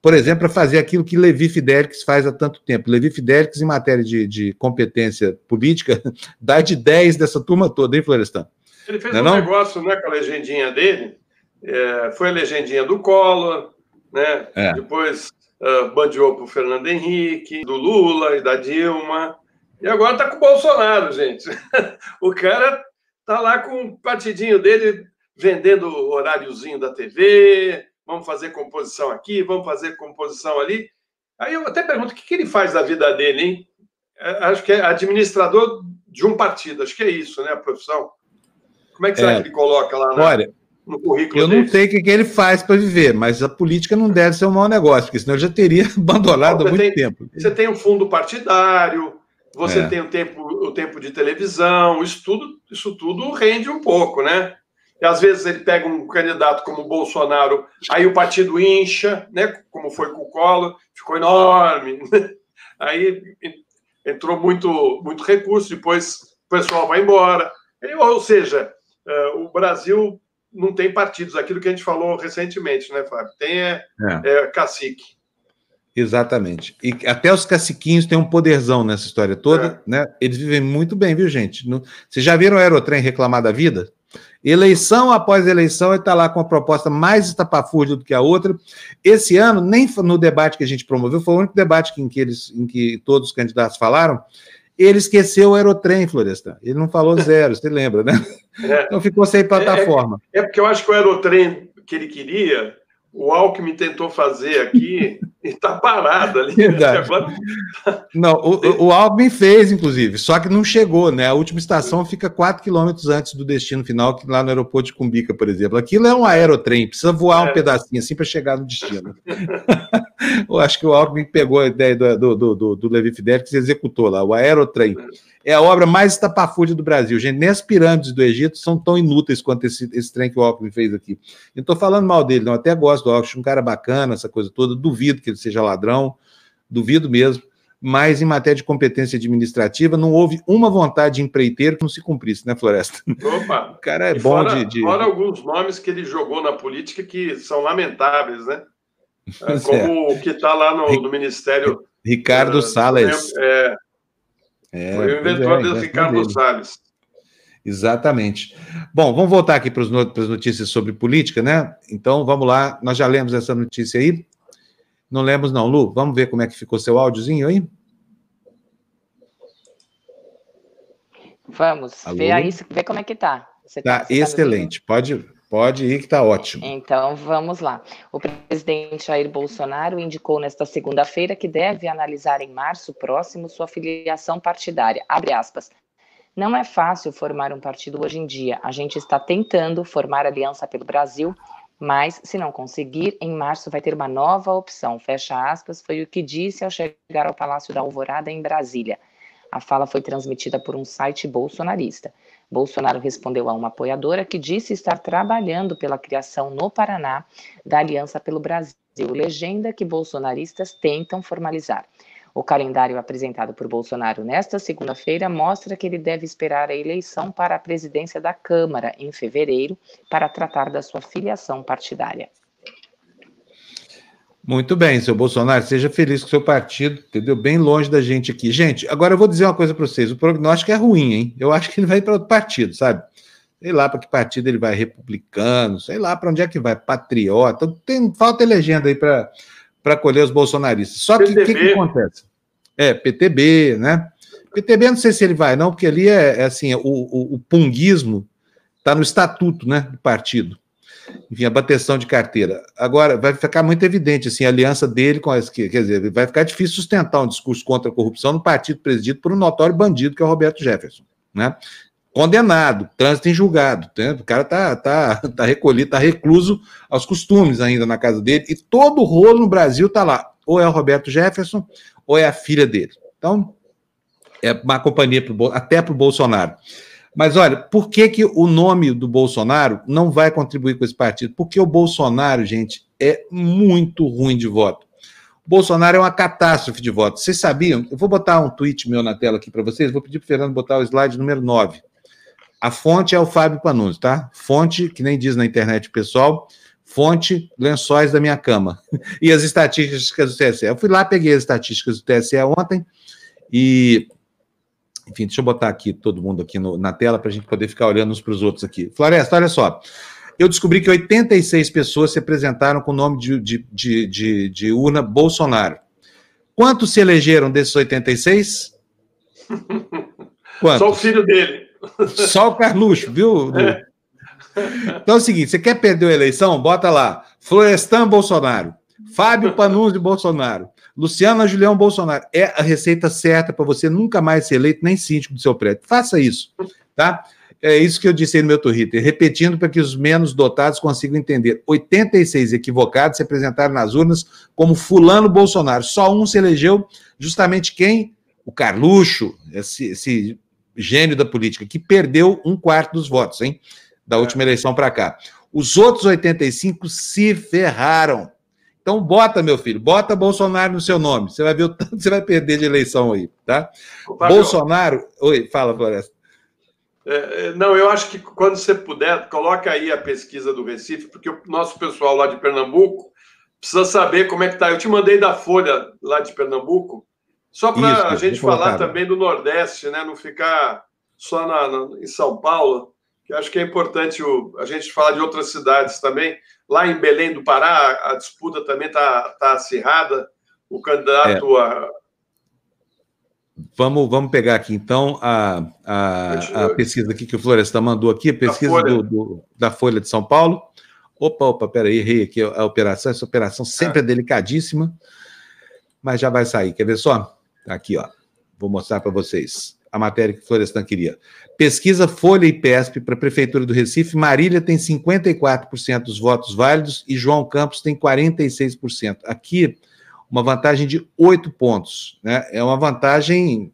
por exemplo, para fazer aquilo que Levi Fidelix faz há tanto tempo. Levi Fidelix, em matéria de, de competência política, dá de 10 dessa turma toda, hein, Florestan? Ele fez não é um não? negócio né, com a legendinha dele, é, foi a legendinha do Collor, né? É. Depois uh, bandeou para o Fernando Henrique, do Lula e da Dilma. E agora está com o Bolsonaro, gente. o cara tá lá com o partidinho dele vendendo o horáriozinho da TV, vamos fazer composição aqui, vamos fazer composição ali. Aí eu até pergunto o que, que ele faz da vida dele, hein? É, acho que é administrador de um partido, acho que é isso, né? A profissão. Como é que será é. que ele coloca lá na, Olha, no currículo? Eu dele? não sei o que, que ele faz para viver, mas a política não deve ser um mau negócio, porque senão ele já teria abandonado há muito tem, tempo. Você tem um fundo partidário, você é. tem o tempo, o tempo de televisão, isso tudo, isso tudo rende um pouco, né? E às vezes ele pega um candidato como o Bolsonaro, aí o partido incha, né? Como foi com o Collor, ficou enorme. Aí entrou muito, muito recurso, depois o pessoal vai embora. Ou seja, uh, o Brasil não tem partidos, aquilo que a gente falou recentemente, né, Fábio? Tem é, é. é cacique. Exatamente. E até os caciquinhos têm um poderzão nessa história toda, é. né? Eles vivem muito bem, viu, gente? No... Vocês já viram o Aerotrem reclamar da vida? Eleição após eleição, ele está lá com a proposta mais estapafúrdia do que a outra. Esse ano, nem no debate que a gente promoveu, foi o único debate em que, eles, em que todos os candidatos falaram, ele esqueceu o Aerotrem, Florestan. Ele não falou zero, você lembra, né? É. Então ficou sem plataforma. É, é, é, porque eu acho que o Aerotrem que ele queria o Alckmin tentou fazer aqui e está parado ali. Verdade. Não, o, o Alckmin fez, inclusive, só que não chegou, né? A última estação fica 4 quilômetros antes do destino final, que lá no aeroporto de Cumbica, por exemplo. Aquilo é um aerotrem, precisa voar é. um pedacinho assim para chegar no destino. Eu acho que o Alckmin pegou a ideia do, do, do, do Levi Fidel que se executou lá, o aerotrem. É a obra mais estapafúrdia do Brasil. Gente, nem as pirâmides do Egito são tão inúteis quanto esse, esse trem que o Alckmin fez aqui. Eu estou falando mal dele, não. Até gosto do Alckmin, um cara bacana, essa coisa toda. Duvido que ele seja ladrão, duvido mesmo. Mas em matéria de competência administrativa, não houve uma vontade de empreiteiro que não se cumprisse, né, Floresta? Opa! O cara é e bom fora, de, de. Fora alguns nomes que ele jogou na política que são lamentáveis, né? É, como é. o que está lá no, no, Ministério. Ricardo é, Salles. É, é, Foi o inventor é, do Ricardo Salles. Exatamente. Bom, vamos voltar aqui para as notícias sobre política, né? Então, vamos lá. Nós já lemos essa notícia aí. Não lemos, não, Lu. Vamos ver como é que ficou seu áudiozinho aí? Vamos, Alô? ver aí, ver como é que tá. Você tá, tá excelente. Tá pode, Pode ir, que está ótimo. Então, vamos lá. O presidente Jair Bolsonaro indicou nesta segunda-feira que deve analisar em março próximo sua filiação partidária. Abre aspas. Não é fácil formar um partido hoje em dia. A gente está tentando formar aliança pelo Brasil, mas se não conseguir, em março vai ter uma nova opção. Fecha aspas, foi o que disse ao chegar ao Palácio da Alvorada, em Brasília. A fala foi transmitida por um site bolsonarista. Bolsonaro respondeu a uma apoiadora que disse estar trabalhando pela criação no Paraná da Aliança pelo Brasil, legenda que bolsonaristas tentam formalizar. O calendário apresentado por Bolsonaro nesta segunda-feira mostra que ele deve esperar a eleição para a presidência da Câmara em fevereiro para tratar da sua filiação partidária. Muito bem, seu Bolsonaro, seja feliz com o seu partido, entendeu? Bem longe da gente aqui. Gente, agora eu vou dizer uma coisa para vocês: o prognóstico é ruim, hein? Eu acho que ele vai para outro partido, sabe? Sei lá para que partido ele vai, republicano, sei lá para onde é que vai, patriota. Tem, falta legenda aí para colher os bolsonaristas. Só que o que, que, acontece? É, PTB, né? PTB, não sei se ele vai, não, porque ali é, é assim: o, o, o punguismo está no estatuto né, do partido enfim, a bateção de carteira. Agora, vai ficar muito evidente assim, a aliança dele com as. Quer dizer, vai ficar difícil sustentar um discurso contra a corrupção no partido presidido por um notório bandido, que é o Roberto Jefferson. Né? Condenado, trânsito em julgado. Né? O cara tá, tá, tá recolhido, tá recluso aos costumes ainda na casa dele, e todo o rolo no Brasil tá lá. Ou é o Roberto Jefferson, ou é a filha dele. Então, é uma companhia pro, até para o Bolsonaro. Mas olha, por que, que o nome do Bolsonaro não vai contribuir com esse partido? Porque o Bolsonaro, gente, é muito ruim de voto. O Bolsonaro é uma catástrofe de voto. Vocês sabiam? Eu vou botar um tweet meu na tela aqui para vocês. Vou pedir para o Fernando botar o slide número 9. A fonte é o Fábio Panunzi, tá? Fonte, que nem diz na internet pessoal, fonte lençóis da minha cama. E as estatísticas do TSE. Eu fui lá, peguei as estatísticas do TSE ontem e enfim, deixa eu botar aqui todo mundo aqui no, na tela para a gente poder ficar olhando uns para os outros aqui. Floresta, olha só. Eu descobri que 86 pessoas se apresentaram com o nome de, de, de, de, de urna Bolsonaro. Quantos se elegeram desses 86? Quantos? Só o filho dele. Só o Carluxo, viu? É. Então é o seguinte: você quer perder a eleição? Bota lá. Florestan Bolsonaro. Fábio Panunzi Bolsonaro. Luciana Julião Bolsonaro. É a receita certa para você nunca mais ser eleito nem síndico do seu prédio. Faça isso, tá? É isso que eu disse aí no meu Twitter, repetindo para que os menos dotados consigam entender. 86 equivocados se apresentaram nas urnas como fulano Bolsonaro. Só um se elegeu, justamente quem? O Carluxo, esse, esse gênio da política, que perdeu um quarto dos votos, hein? Da última eleição para cá. Os outros 85 se ferraram. Então bota, meu filho, bota Bolsonaro no seu nome. Você vai ver o tanto que você vai perder de eleição aí, tá? Bolsonaro. Oi, fala, Floresta. É, é, não, eu acho que quando você puder, coloca aí a pesquisa do Recife, porque o nosso pessoal lá de Pernambuco precisa saber como é que está. Eu te mandei da Folha lá de Pernambuco, só para a gente falar também do Nordeste, né? Não ficar só na, na, em São Paulo, que acho que é importante o, a gente falar de outras cidades também. Lá em Belém do Pará, a disputa também está tá acirrada. O candidato é. a. Vamos, vamos pegar aqui, então, a, a, a pesquisa aqui que o Florestan mandou aqui, a pesquisa da Folha, do, do, da Folha de São Paulo. Opa, opa, peraí, errei aqui a operação. Essa operação sempre é, é delicadíssima, mas já vai sair. Quer ver só? Tá aqui, ó. Vou mostrar para vocês a matéria que o Florestan queria. Pesquisa Folha e PESP para a Prefeitura do Recife. Marília tem 54% dos votos válidos e João Campos tem 46%. Aqui, uma vantagem de oito pontos. Né? É uma vantagem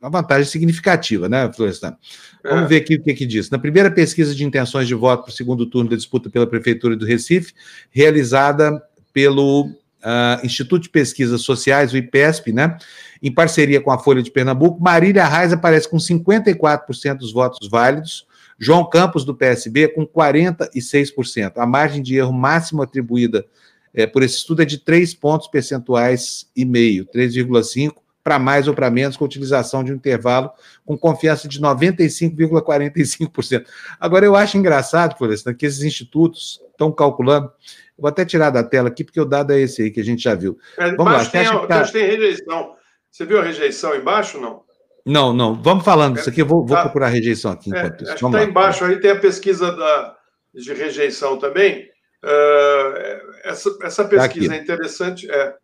uma vantagem significativa, né, Florestan? Vamos é. ver aqui o que, que diz. Na primeira pesquisa de intenções de voto para o segundo turno da disputa pela Prefeitura do Recife, realizada pelo uh, Instituto de Pesquisas Sociais, o IPESP, né? Em parceria com a Folha de Pernambuco, Marília Reis aparece com 54% dos votos válidos, João Campos, do PSB, com 46%. A margem de erro máxima atribuída é, por esse estudo é de 3 pontos percentuais e meio, 3,5 para mais ou para menos, com a utilização de um intervalo com confiança de 95,45%. Agora, eu acho engraçado, Florestan, que esses institutos estão calculando Vou até tirar da tela aqui, porque o dado é esse aí que a gente já viu. É, Vamos lá. Tem, que tá... tem rejeição. Você viu a rejeição embaixo não? Não, não. Vamos falando disso aqui. Eu vou, vou tá. procurar a rejeição aqui é, enquanto é, isso. Está embaixo aí tem a pesquisa da, de rejeição também. Uh, essa, essa tá pesquisa tá é interessante. É,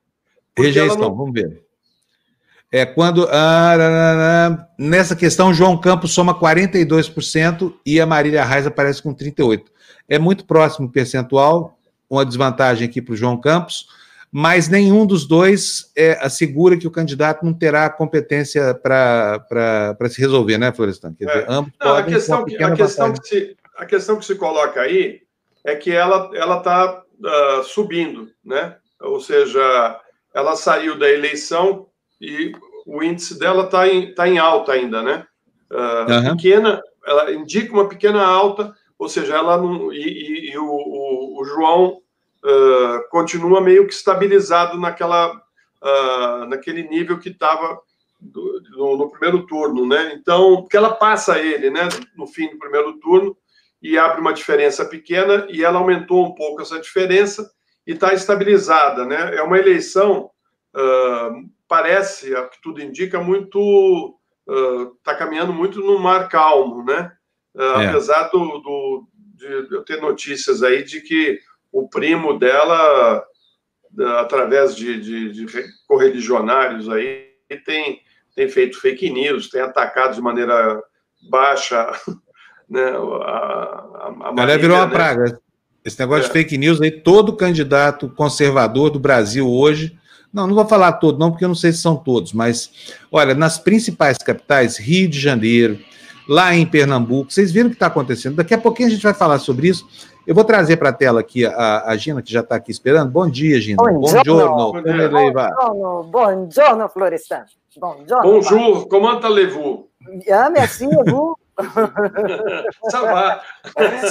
rejeição, não... vamos ver. É quando. Ah, nessa questão, João Campos soma 42% e a Marília Reis aparece com 38%. É muito próximo o percentual, uma desvantagem aqui para o João Campos, mas nenhum dos dois é, assegura que o candidato não terá competência para se resolver, né, Florestan? Quer dizer, é. ambos não, podem a questão, que, a, questão que se, a questão que se coloca aí é que ela está uh, ah, subindo, né? Ou seja, ela saiu da eleição e o índice dela está em, tá em alta ainda, né? Uh, uhum. Pequena, ela indica uma pequena alta, ou seja, ela não. E, e, e o, o, o, João uh, continua meio que estabilizado naquela, uh, naquele nível que estava no, no, primeiro turno, né? Então, porque ela passa ele, né, no fim do primeiro turno e abre uma diferença pequena e ela aumentou um pouco essa diferença e está estabilizada, né? É uma eleição, uh, parece, a que tudo indica, muito está caminhando muito no mar calmo, né? É. Apesar do, do, de eu ter notícias aí de que o primo dela, através de, de, de correligionários aí, tem, tem feito fake news, tem atacado de maneira baixa né, a, a, a virou uma né? praga. Esse negócio é. de fake news aí, todo candidato conservador do Brasil hoje, não, não vou falar todo, não, porque eu não sei se são todos, mas olha, nas principais capitais, Rio de Janeiro, lá em Pernambuco. Vocês viram o que está acontecendo? Daqui a pouquinho a gente vai falar sobre isso. Eu vou trazer para a tela aqui a, a, Gina, que já está aqui esperando. Bom dia, Gina. Bom giorno. Como lei vai? Bom giorno, Florestan. Bom giorno. Bonjour, comment allez-vous? Ah, merci, vous? Savá.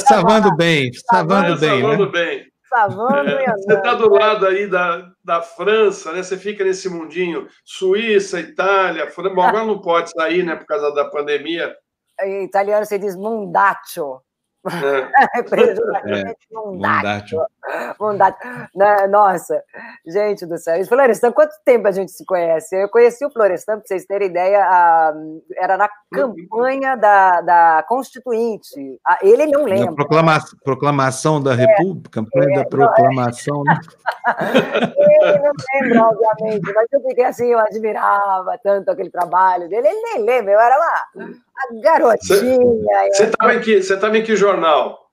Savando bem, savando bem. Savando né? bem. Savando é, Você está do lado aí da, da França, né? Você fica nesse mundinho Suíça, Itália, França. Bom, agora não pode sair, né, por causa da pandemia. Em italiano se diz mundaccio. É. é. Mundatio. Né, nossa, gente do céu. Florestan, quanto tempo a gente se conhece? Eu conheci o Florestan, para vocês terem ideia, era na campanha da, da Constituinte. Ele não lembra. Proclama, proclamação da é, República, campanha é, da proclamação. Não, ele não lembra, obviamente, mas eu fiquei assim, eu admirava tanto aquele trabalho dele. Ele nem lembra, eu era uma a garotinha. Você estava em, que, em que jornal?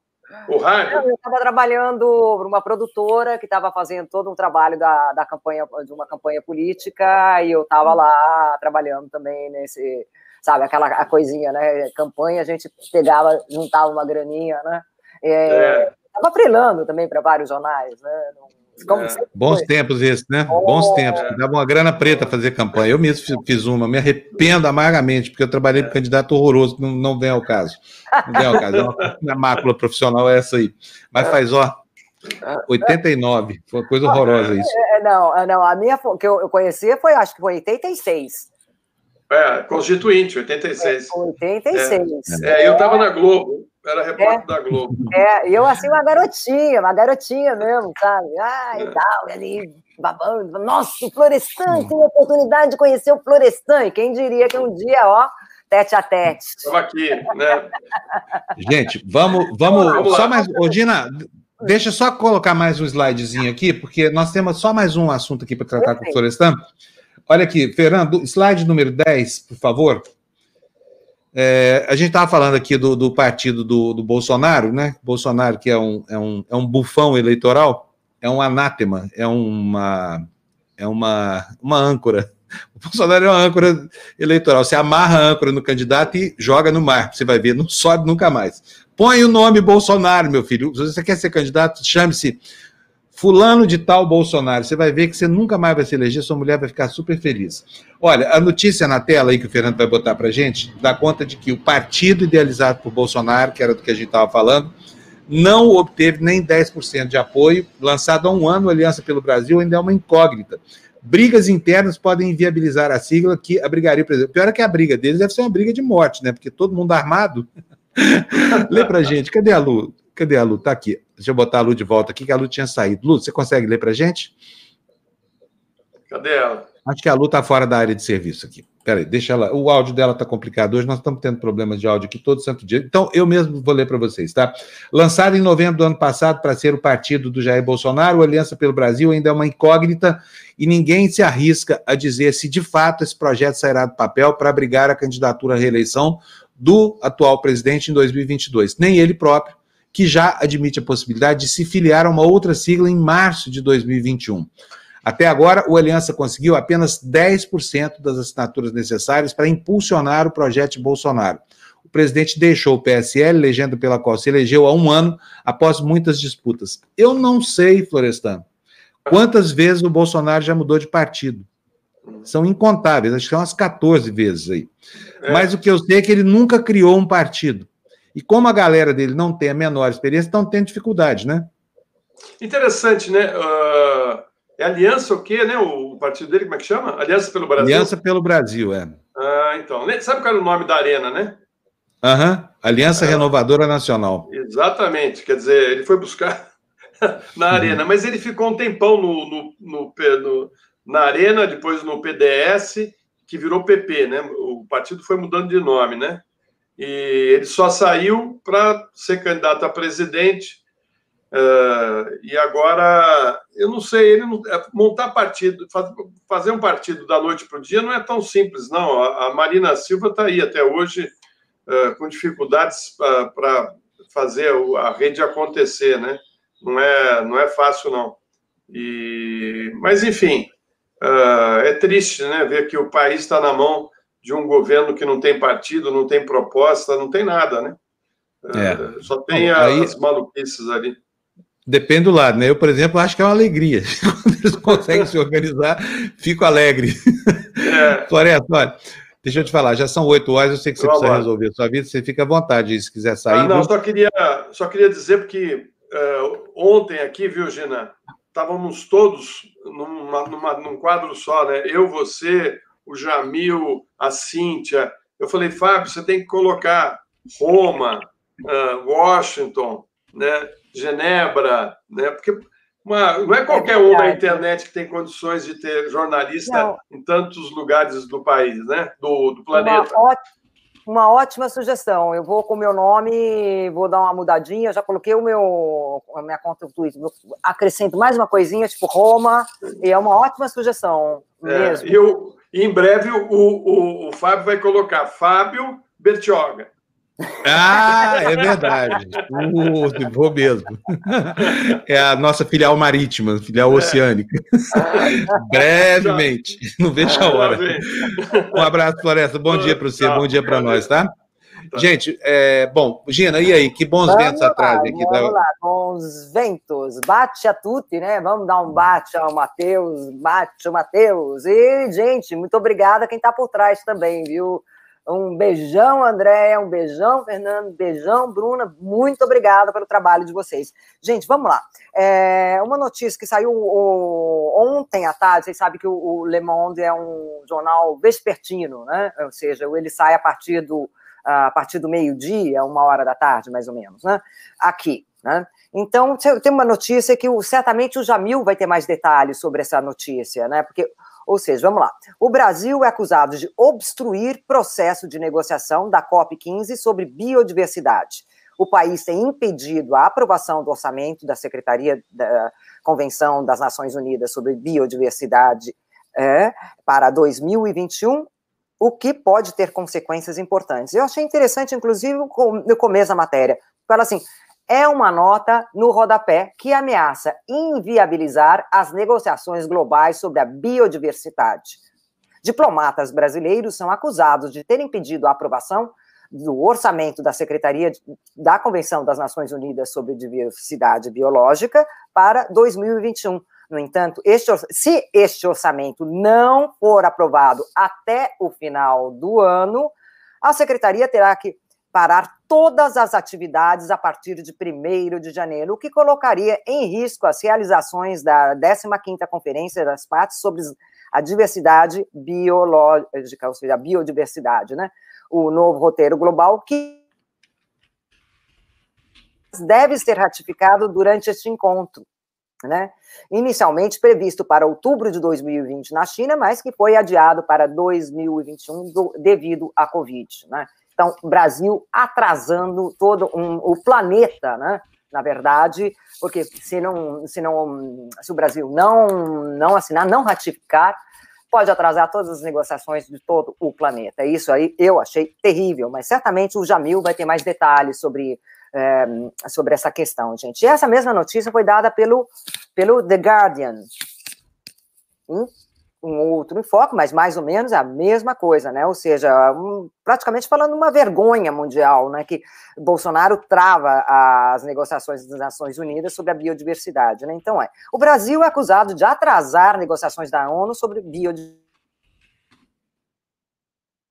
O rádio? Eu estava trabalhando para uma produtora que estava fazendo todo um trabalho da, da campanha, de uma campanha política, e eu estava lá trabalhando também nesse, sabe, aquela coisinha, né? Campanha, a gente pegava, juntava uma graninha, né? Estava é, é. freelando também para vários jornais, né? É. Bons tempos esses, né? Oh, Bons tempos. É. Dava uma grana preta fazer campanha. Eu mesmo fiz uma, me arrependo amargamente, porque eu trabalhei com candidato horroroso, não, não vem ao caso. Não vem ao caso. É uma, mácula profissional é essa aí. Mas faz, ó, 89. Foi uma coisa horrorosa isso. É, não, é, não, a minha que eu, eu conhecia foi, acho que foi 86. É, Constituinte, 86. É, 86. É, é eu estava na Globo, era repórter da Globo. É, e eu assim, uma garotinha, uma garotinha mesmo, sabe? Ah, e tal, ali, babando. Nossa, o Florestan, tem a oportunidade de conhecer o Florestan. E quem diria que um dia, ó, tete a tete. Estava aqui, né? Gente, vamos, vamos, vamos só mais. Ô, Dina, deixa só colocar mais um slidezinho aqui, porque nós temos só mais um assunto aqui para tratar com o Florestan. Olha aqui, Fernando, slide número 10, por favor. É, a gente estava falando aqui do, do partido do, do, Bolsonaro, né? Bolsonaro, que é um, é, um, é um bufão eleitoral, é um anátema, é uma, é uma, uma âncora. O Bolsonaro é uma âncora eleitoral. Você amarra a âncora no candidato e joga no mar. Você vai ver, não sobe nunca mais. Põe o nome Bolsonaro, meu filho. Se você quer ser candidato, chame-se Fulano de tal Bolsonaro. Você vai ver que você nunca mais vai se eleger, sua mulher vai ficar super feliz. Olha, a notícia na tela aí que o Fernando vai botar para gente dá conta de que o partido idealizado por Bolsonaro, que era do que a gente estava falando, não obteve nem 10% de apoio. Lançado há um ano, a Aliança pelo Brasil ainda é uma incógnita. Brigas internas podem inviabilizar a sigla que abrigaria o presidente. Pior é que a briga deles deve ser uma briga de morte, né? Porque todo mundo armado. Lê pra gente, cadê a Lu? Cadê a Lu? Tá aqui. Deixa eu botar a Lu de volta aqui, que a Lu tinha saído. Lu, você consegue ler para gente? Cadê ela? Acho que a Lu está fora da área de serviço aqui. Peraí, deixa ela. O áudio dela está complicado hoje, nós estamos tendo problemas de áudio aqui todo santo dia. Então, eu mesmo vou ler para vocês, tá? Lançado em novembro do ano passado para ser o partido do Jair Bolsonaro, o Aliança pelo Brasil ainda é uma incógnita e ninguém se arrisca a dizer se de fato esse projeto sairá do papel para abrigar a candidatura à reeleição do atual presidente em 2022. Nem ele próprio, que já admite a possibilidade de se filiar a uma outra sigla em março de 2021. Até agora, o Aliança conseguiu apenas 10% das assinaturas necessárias para impulsionar o projeto de Bolsonaro. O presidente deixou o PSL, legenda pela qual se elegeu há um ano, após muitas disputas. Eu não sei, Florestan, quantas vezes o Bolsonaro já mudou de partido. São incontáveis, acho que são umas 14 vezes aí. É. Mas o que eu sei é que ele nunca criou um partido. E como a galera dele não tem a menor experiência, estão tendo dificuldade, né? Interessante, né? Uh, é Aliança o quê, né? O partido dele, como é que chama? Aliança pelo Brasil? Aliança pelo Brasil, é. Ah, então. Sabe qual era o nome da arena, né? Aham, uhum. Aliança é. Renovadora Nacional. Exatamente, quer dizer, ele foi buscar na uhum. arena, mas ele ficou um tempão no, no, no, no, na arena, depois no PDS, que virou PP, né? O partido foi mudando de nome, né? E ele só saiu para ser candidato a presidente. Uh, e agora, eu não sei, ele não, é, montar partido, faz, fazer um partido da noite para o dia não é tão simples, não. A, a Marina Silva está aí até hoje uh, com dificuldades uh, para fazer a rede acontecer, né? Não é, não é fácil, não. E, mas, enfim, é triste né, ver que o país está na mão de um governo que não tem partido, não tem proposta, não tem nada, né? É. Só tem Aí, as maluquices ali. Depende do lado, né? Eu, por exemplo, acho que é uma alegria. Quando eles conseguem se organizar, fico alegre. É. Floresta, olha, deixa eu te falar, já são oito horas, eu sei que você precisa resolver a sua vida, você fica à vontade se quiser sair. Ah, não, só queria, só queria dizer, porque uh, ontem aqui, viu, Gina, estávamos todos numa, numa, num quadro só, né? Eu, você, o Jamil, a Cíntia. Eu falei, Fábio, você tem que colocar Roma, uh, Washington, né, Genebra, né, porque uma, não é qualquer é um na internet que tem condições de ter jornalista não. em tantos lugares do país, né, do, do planeta. Uma, uma ótima sugestão. Eu vou com o meu nome, vou dar uma mudadinha. Já coloquei o meu, a minha conta do Twitter. Acrescento mais uma coisinha, tipo Roma, e é uma ótima sugestão é, mesmo. É, eu, em breve o, o, o Fábio vai colocar Fábio Bertioga. Ah, é verdade. Uh, vou mesmo. É a nossa filial marítima, filial é. oceânica. Brevemente. Não vejo a hora. Um abraço, Floresta. Bom dia para você, bom dia para nós, tá? Tá. Gente, é, bom, Gina, e aí? Que bons vamos ventos lá, atrás aqui. Vamos da... lá, bons ventos. Bate a tutti, né? Vamos dar um bate ao Matheus, bate o Matheus. E, gente, muito obrigada quem está por trás também, viu? Um beijão, Andréia, um beijão, Fernando, beijão, Bruna. Muito obrigada pelo trabalho de vocês. Gente, vamos lá. É, uma notícia que saiu ontem à tarde, vocês sabem que o, Le Monde é um jornal vespertino, né? Ou seja, ele sai a partir do, a partir do meio-dia, uma hora da tarde, mais ou menos, né? Aqui, né? Então, tem uma notícia que certamente o Jamil vai ter mais detalhes sobre essa notícia, né? Porque, ou seja, vamos lá. O Brasil é acusado de obstruir processo de negociação da COP15 sobre biodiversidade. O país tem impedido a aprovação do orçamento da Secretaria da Convenção das Nações Unidas sobre Biodiversidade é, para 2021 o que pode ter consequências importantes. Eu achei interessante, inclusive, no começo da matéria, fala assim, é uma nota no rodapé que ameaça inviabilizar as negociações globais sobre a biodiversidade. Diplomatas brasileiros são acusados de terem pedido a aprovação do orçamento da Secretaria da Convenção das Nações Unidas sobre Diversidade Biológica para 2021. No entanto, este, se este orçamento não for aprovado até o final do ano, a Secretaria terá que parar todas as atividades a partir de 1 de janeiro, o que colocaria em risco as realizações da 15ª Conferência das Partes sobre a diversidade biológica, ou seja, a biodiversidade, né? O novo roteiro global que deve ser ratificado durante este encontro, né? Inicialmente previsto para outubro de 2020 na China, mas que foi adiado para 2021 do, devido à Covid, né? Então, Brasil atrasando todo um, o planeta, né? Na verdade, porque se não, se não, se o Brasil não não assinar, não ratificar, pode atrasar todas as negociações de todo o planeta. Isso aí eu achei terrível, mas certamente o Jamil vai ter mais detalhes sobre é, sobre essa questão, gente. E essa mesma notícia foi dada pelo pelo The Guardian. Hum? um outro enfoque, mas mais ou menos a mesma coisa, né? Ou seja, um, praticamente falando uma vergonha mundial, né? Que Bolsonaro trava as negociações das Nações Unidas sobre a biodiversidade, né? Então é, o Brasil é acusado de atrasar negociações da ONU sobre biodiversidade.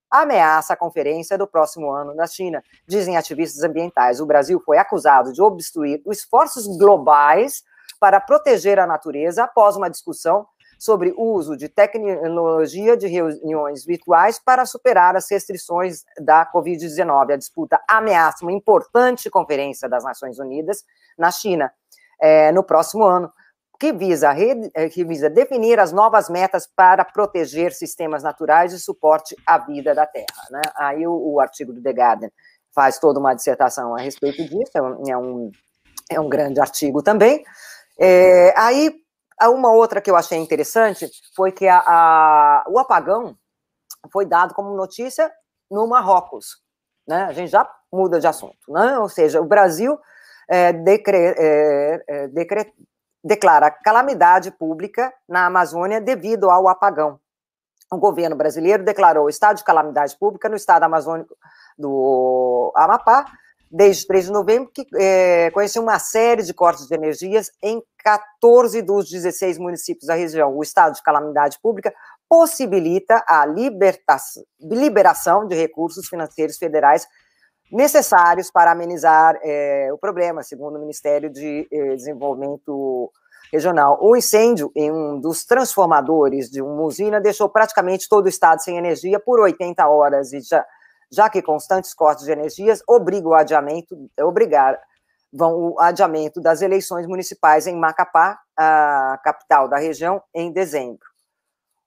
Ameaça a conferência do próximo ano na China, dizem ativistas ambientais. O Brasil foi acusado de obstruir os esforços globais para proteger a natureza após uma discussão sobre o uso de tecnologia de reuniões virtuais para superar as restrições da Covid-19. A disputa ameaça uma importante conferência das Nações Unidas na China é, no próximo ano, que visa, é, que visa definir as novas metas para proteger sistemas naturais e suporte à vida da Terra. Né? Aí o, o artigo do The Guardian faz toda uma dissertação a respeito disso, é um, é um, é um grande artigo também. É, aí uma outra que eu achei interessante foi que a, a, o apagão foi dado como notícia no Marrocos. Né? A gente já muda de assunto. Né? Ou seja, o Brasil é, decre, é, declara calamidade pública na Amazônia devido ao apagão. O governo brasileiro declarou estado de calamidade pública no estado amazônico do Amapá desde 3 de novembro, que é, conheceu uma série de cortes de energias em 14 dos 16 municípios da região. O estado de calamidade pública possibilita a liberação de recursos financeiros federais necessários para amenizar é, o problema, segundo o Ministério de é, Desenvolvimento Regional. O incêndio em um dos transformadores de uma usina deixou praticamente todo o estado sem energia por 80 horas e já já que constantes cortes de energias obrigam o adiamento, obrigar, vão o adiamento das eleições municipais em Macapá, a capital da região, em dezembro.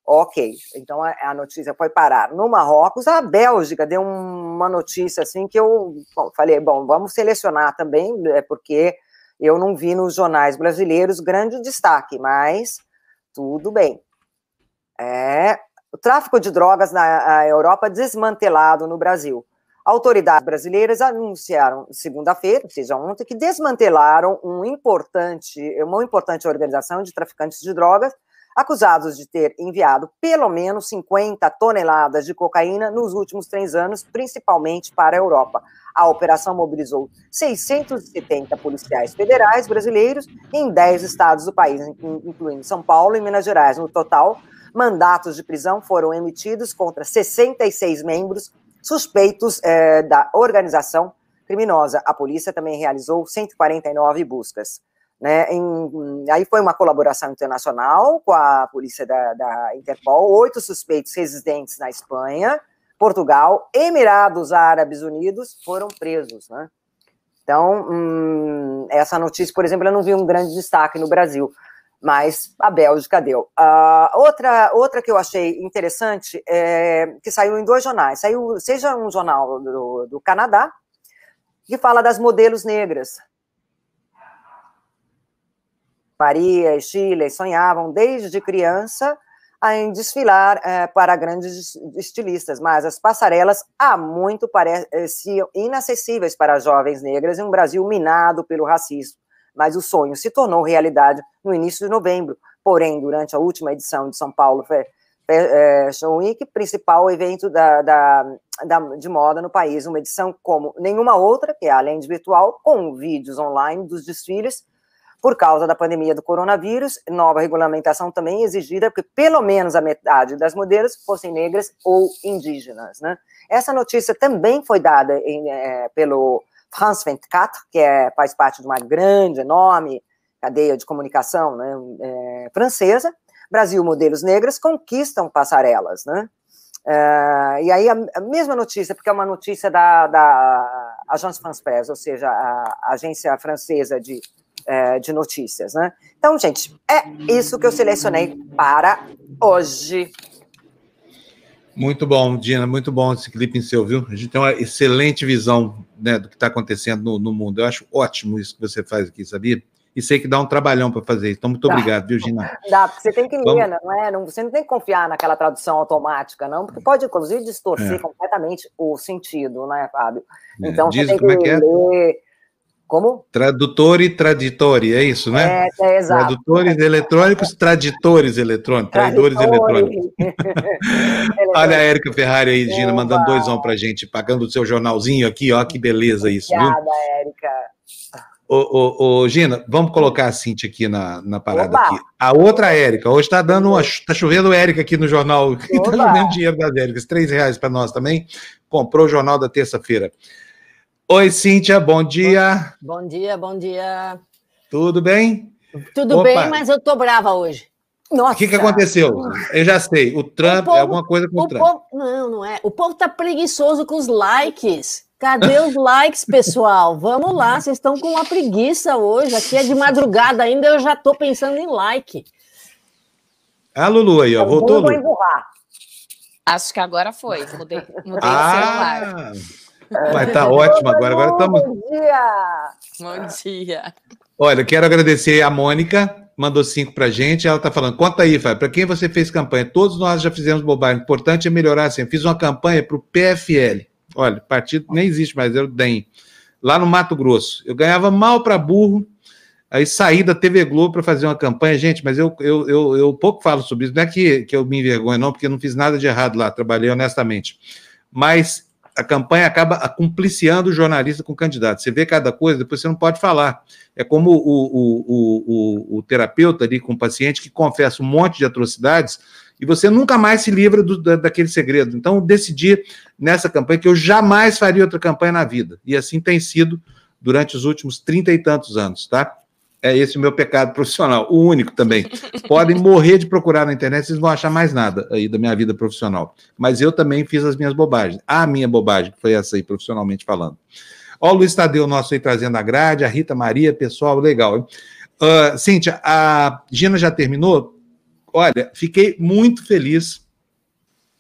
Ok, então a, notícia foi parar no Marrocos. A Bélgica deu uma notícia assim que eu bom, falei, bom, vamos selecionar também, é porque eu não vi nos jornais brasileiros grande destaque, mas tudo bem. É, o tráfico de drogas na Europa desmantelado no Brasil. Autoridades brasileiras anunciaram segunda-feira, ou seja, ontem, que desmantelaram um importante, uma importante organização de traficantes de drogas acusados de ter enviado pelo menos 50 toneladas de cocaína nos últimos três anos, principalmente para a Europa. A operação mobilizou 670 policiais federais brasileiros em 10 estados do país, incluindo São Paulo e Minas Gerais. No total, mandatos de prisão foram emitidos contra 66 membros suspeitos é, da organização criminosa. A polícia também realizou 149 buscas. Né, em, aí foi uma colaboração internacional com a polícia da, da Interpol, oito suspeitos residentes na Espanha, Portugal, Emirados Árabes Unidos foram presos, né? Então, hum, essa notícia, por exemplo, eu não vi um grande destaque no Brasil, mas a Bélgica deu. Uh, outra, outra que eu achei interessante é que saiu em dois jornais. Saiu, seja um jornal do, do Canadá, que fala das modelos negras. Maria e Chile sonhavam desde criança em desfilar é, para grandes estilistas, mas as passarelas há muito pareciam inacessíveis para jovens negras em um Brasil minado pelo racismo. Mas o sonho se tornou realidade no início de novembro. Porém, durante a última edição de São Paulo Fashion Week, principal evento da, da, da, de moda no país, uma edição como nenhuma outra, que é além de virtual, com vídeos online dos desfiles por causa da pandemia do coronavírus, nova regulamentação também exigida que pelo menos a metade das modelos fossem negras ou indígenas. Né? Essa notícia também foi dada em, é, pelo France 24, que é, faz parte de uma grande, enorme cadeia de comunicação né, é, francesa. Brasil, modelos negras conquistam passarelas, né? É, e aí a, a, mesma notícia, porque é uma notícia da, da Agence France Presse, ou seja, a, a agência francesa de é, de notícias, né? Então, gente, é isso que eu selecionei para hoje. Muito bom, Dina, muito bom esse clipe seu, viu? A gente tem uma excelente visão né, do que está acontecendo no, no, mundo. Eu acho ótimo isso que você faz aqui, sabia? E sei que dá um trabalhão para fazer isso. Então, muito dá. obrigado, viu, Gina? Dá, porque você tem que ler, não é? Não, você não tem que confiar naquela tradução automática, não, porque pode, inclusive, distorcer é. completamente o sentido, né, Fábio? É, então, é. você tem que é que é? ler como? Tradutor e traditori, é isso, né? É, é exato. Tradutores eletrônicos, traditores eletrônicos, traidores eletrônicos. Olha a Érica Ferrari aí, Gina, mandando dois on pra gente, pagando o seu jornalzinho aqui, ó, que beleza isso, Obrigada, viu? Érica. Ô, ô, ô, Gina, vamos colocar a Cintia aqui na, na parada Oba. aqui. A outra Érica, hoje está dando uma, tá chovendo Érica aqui no jornal, está chovendo dinheiro das Éricas, três reais para nós também, comprou o jornal da terça-feira. Oi, Cíntia, bom dia. Bom dia, bom dia. Tudo bem? Tudo Opa. bem, mas eu tô brava hoje. Nossa. O que, que aconteceu? Eu já sei. O Trump o é povo, é alguma coisa com o, o Trump. Povo, não, não é. O povo tá preguiçoso com os likes. Cadê os likes, pessoal? Vamos lá, vocês estão com uma preguiça hoje. Aqui é de madrugada ainda, eu já tô pensando em like. Ah, Lulu aí, ó. Voltou, Lu. Acho que agora foi. Mudei, mudei ah. o celular. Mas tá ótimo agora. Agora estamos. Bom dia! Bom dia! Olha, quero agradecer a Mônica, mandou cinco pra gente. Ela tá falando: conta aí, Fábio, para quem você fez campanha? Todos nós já fizemos bobagem. O importante é melhorar assim. Eu fiz uma campanha para o PFL. Olha, partido nem existe mais, era o DEM. Lá no Mato Grosso. Eu ganhava mal para burro. Aí saí da TV Globo para fazer uma campanha, gente, mas eu, eu, eu, eu pouco falo sobre isso. Não é que, que eu me envergonho, não, porque eu não fiz nada de errado lá, trabalhei honestamente. Mas a campanha acaba cumpliciando o jornalista com o candidato. Você vê cada coisa, depois você não pode falar. É como o, o, o, o, terapeuta ali com o paciente que confessa um monte de atrocidades e você nunca mais se livra do, da, daquele segredo. Então, decidi nessa campanha que eu jamais faria outra campanha na vida. E assim tem sido durante os últimos trinta e tantos anos, tá? É esse o meu pecado profissional, o único também. Podem morrer de procurar na internet, vocês não vão achar mais nada aí da minha vida profissional. Mas eu também fiz as minhas bobagens. A minha bobagem foi essa aí, profissionalmente falando. Ó, o Luiz Tadeu, nosso aí trazendo a grade, a Rita Maria, pessoal, legal. Uh, Cíntia, a Gina já terminou? Olha, fiquei muito feliz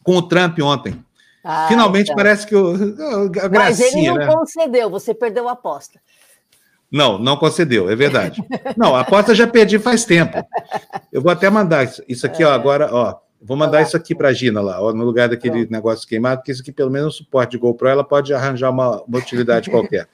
com o Trump ontem. Ah, Finalmente então. parece que o. Mas ele não né? concedeu, você perdeu a aposta. Não, não concedeu, é verdade. Não, a aposta já perdi faz tempo. Eu vou até mandar isso aqui, ó, é. agora, ó. Vou mandar isso aqui para a Gina lá, ó, no lugar daquele negócio queimado, porque isso aqui, pelo menos, o suporte de GoPro, ela pode arranjar uma, uma utilidade qualquer.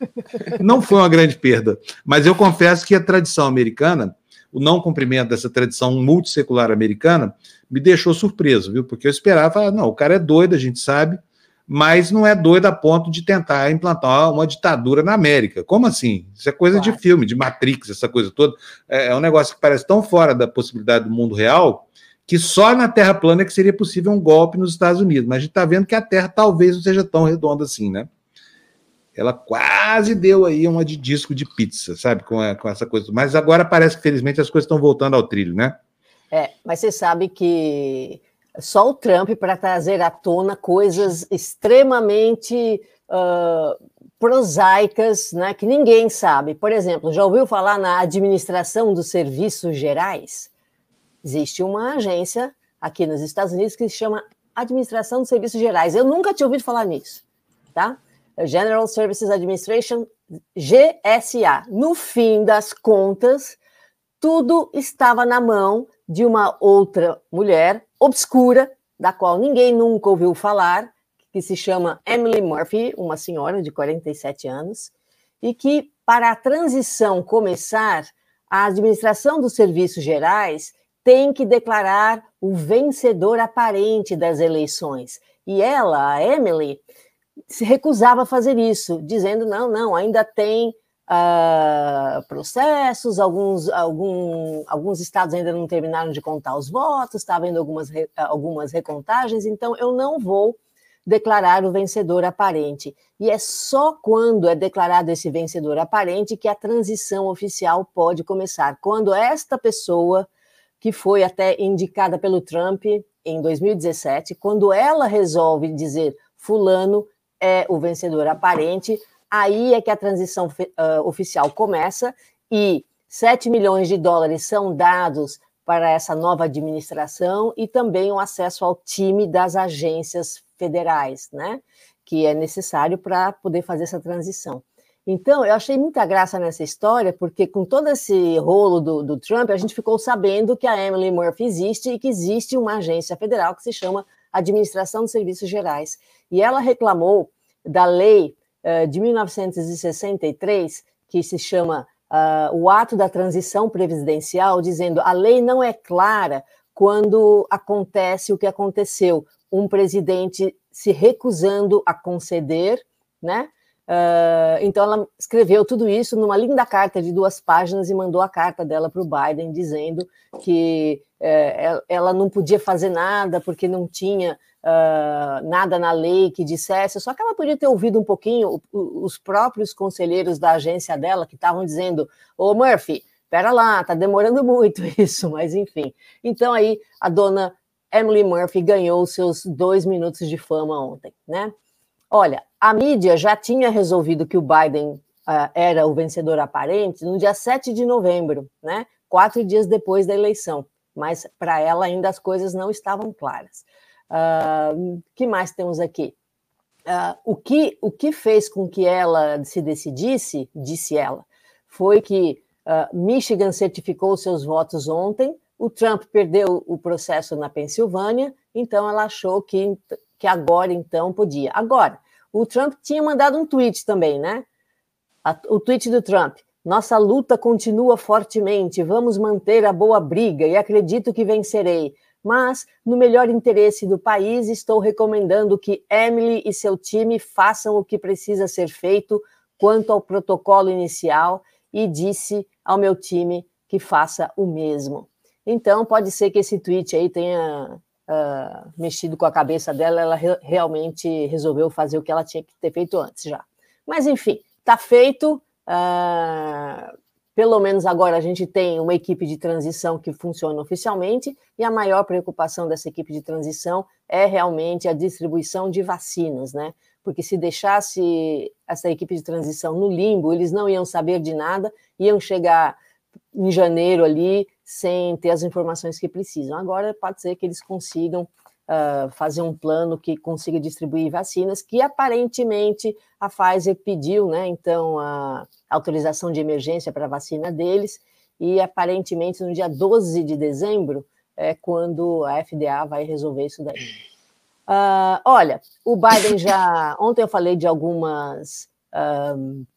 Não foi uma grande perda, mas eu confesso que a tradição americana, o não cumprimento dessa tradição multissecular americana, me deixou surpreso, viu? Porque eu esperava, não, o cara é doido, a gente sabe, mas não é doido a ponto de tentar implantar uma ditadura na América. Como assim? Isso é coisa claro. de filme, de Matrix, essa coisa toda. É, é, um negócio que parece tão fora da possibilidade do mundo real que só na Terra plana é que seria possível um golpe nos Estados Unidos. Mas a gente está vendo que a Terra talvez não seja tão redonda assim, né? Ela quase deu aí uma de disco de pizza, sabe? Com, a, com essa coisa. Mas agora parece que, felizmente, as coisas estão voltando ao trilho, né? É, mas você sabe que só o Trump para trazer à tona coisas extremamente uh, prosaicas, né, que ninguém sabe. Por exemplo, já ouviu falar na administração dos serviços gerais? Existe uma agência aqui nos Estados Unidos que se chama Administração dos Serviços Gerais. Eu nunca tinha ouvido falar nisso, tá? General Services Administration, GSA. No fim das contas, tudo estava na mão de uma outra mulher obscura, da qual ninguém nunca ouviu falar, que se chama Emily Murphy, uma senhora de 47 anos, e que, para a transição começar, a administração dos serviços gerais tem que declarar o vencedor aparente das eleições. E ela, a Emily, se recusava a fazer isso, dizendo: não, não, ainda tem uh, processos, alguns, algum, alguns estados ainda não terminaram de contar os votos, está havendo algumas, algumas recontagens, então eu não vou declarar o vencedor aparente. E é só quando é declarado esse vencedor aparente que a transição oficial pode começar. Quando esta pessoa, que foi até indicada pelo Trump em 2017, quando ela resolve dizer Fulano é o vencedor aparente, aí é que a transição uh, oficial começa e 7 milhões de dólares são dados para essa nova administração e também o acesso ao time das agências federais, né? Que é necessário para poder fazer essa transição. Então, eu achei muita graça nessa história, porque com todo esse rolo do, do, Trump, a gente ficou sabendo que a Emily Murphy existe e que existe uma agência federal que se chama Administração de Serviços Gerais. E ela reclamou da lei de 1963, que se chama uh, o ato da transição presidencial, dizendo a lei não é clara quando acontece o que aconteceu um presidente se recusando a conceder, né? Uh, então ela escreveu tudo isso numa linda carta de duas páginas e mandou a carta dela para o Biden dizendo que uh, ela não podia fazer nada porque não tinha uh, nada na lei que dissesse, só que ela podia ter ouvido um pouquinho os próprios conselheiros da agência dela que estavam dizendo: Ô Murphy, pera lá, tá demorando muito isso, mas enfim. Então aí a dona Emily Murphy ganhou seus dois minutos de fama ontem, né? Olha, a mídia já tinha resolvido que o Biden uh, era o vencedor aparente no dia 7 de novembro, né? Quatro dias depois da eleição, mas para ela ainda as coisas não estavam claras. Uh, que mais temos aqui? Uh, o, que, o que fez com que ela se decidisse, disse ela, foi que Michigan certificou seus votos ontem, o Trump perdeu o processo na Pensilvânia, então ela achou que, que agora então podia. Agora, o Trump tinha mandado um tweet também, né? O tweet do Trump. Nossa luta continua fortemente, vamos manter a boa briga e acredito que vencerei. Mas, no melhor interesse do país, estou recomendando que Emily e seu time façam o que precisa ser feito quanto ao protocolo inicial e disse ao meu time que faça o mesmo. Então, pode ser que esse tweet aí tenha uh, mexido com a cabeça dela, ela re realmente resolveu fazer o que ela tinha que ter feito antes já. Mas, enfim, está feito. Uh, pelo menos agora a gente tem uma equipe de transição que funciona oficialmente, e a maior preocupação dessa equipe de transição é realmente a distribuição de vacinas, né? Porque se deixasse essa equipe de transição no limbo, eles não iam saber de nada, iam chegar em janeiro ali sem ter as informações que precisam. Agora pode ser que eles consigam uh, fazer um plano que consiga distribuir vacinas, que aparentemente a Pfizer pediu, né? Então, a autorização de emergência para a vacina deles, e aparentemente no dia 12 de dezembro é quando a FDA vai resolver isso daí. Uh, olha, o Biden já. Ontem eu falei de algumas. Um, ah,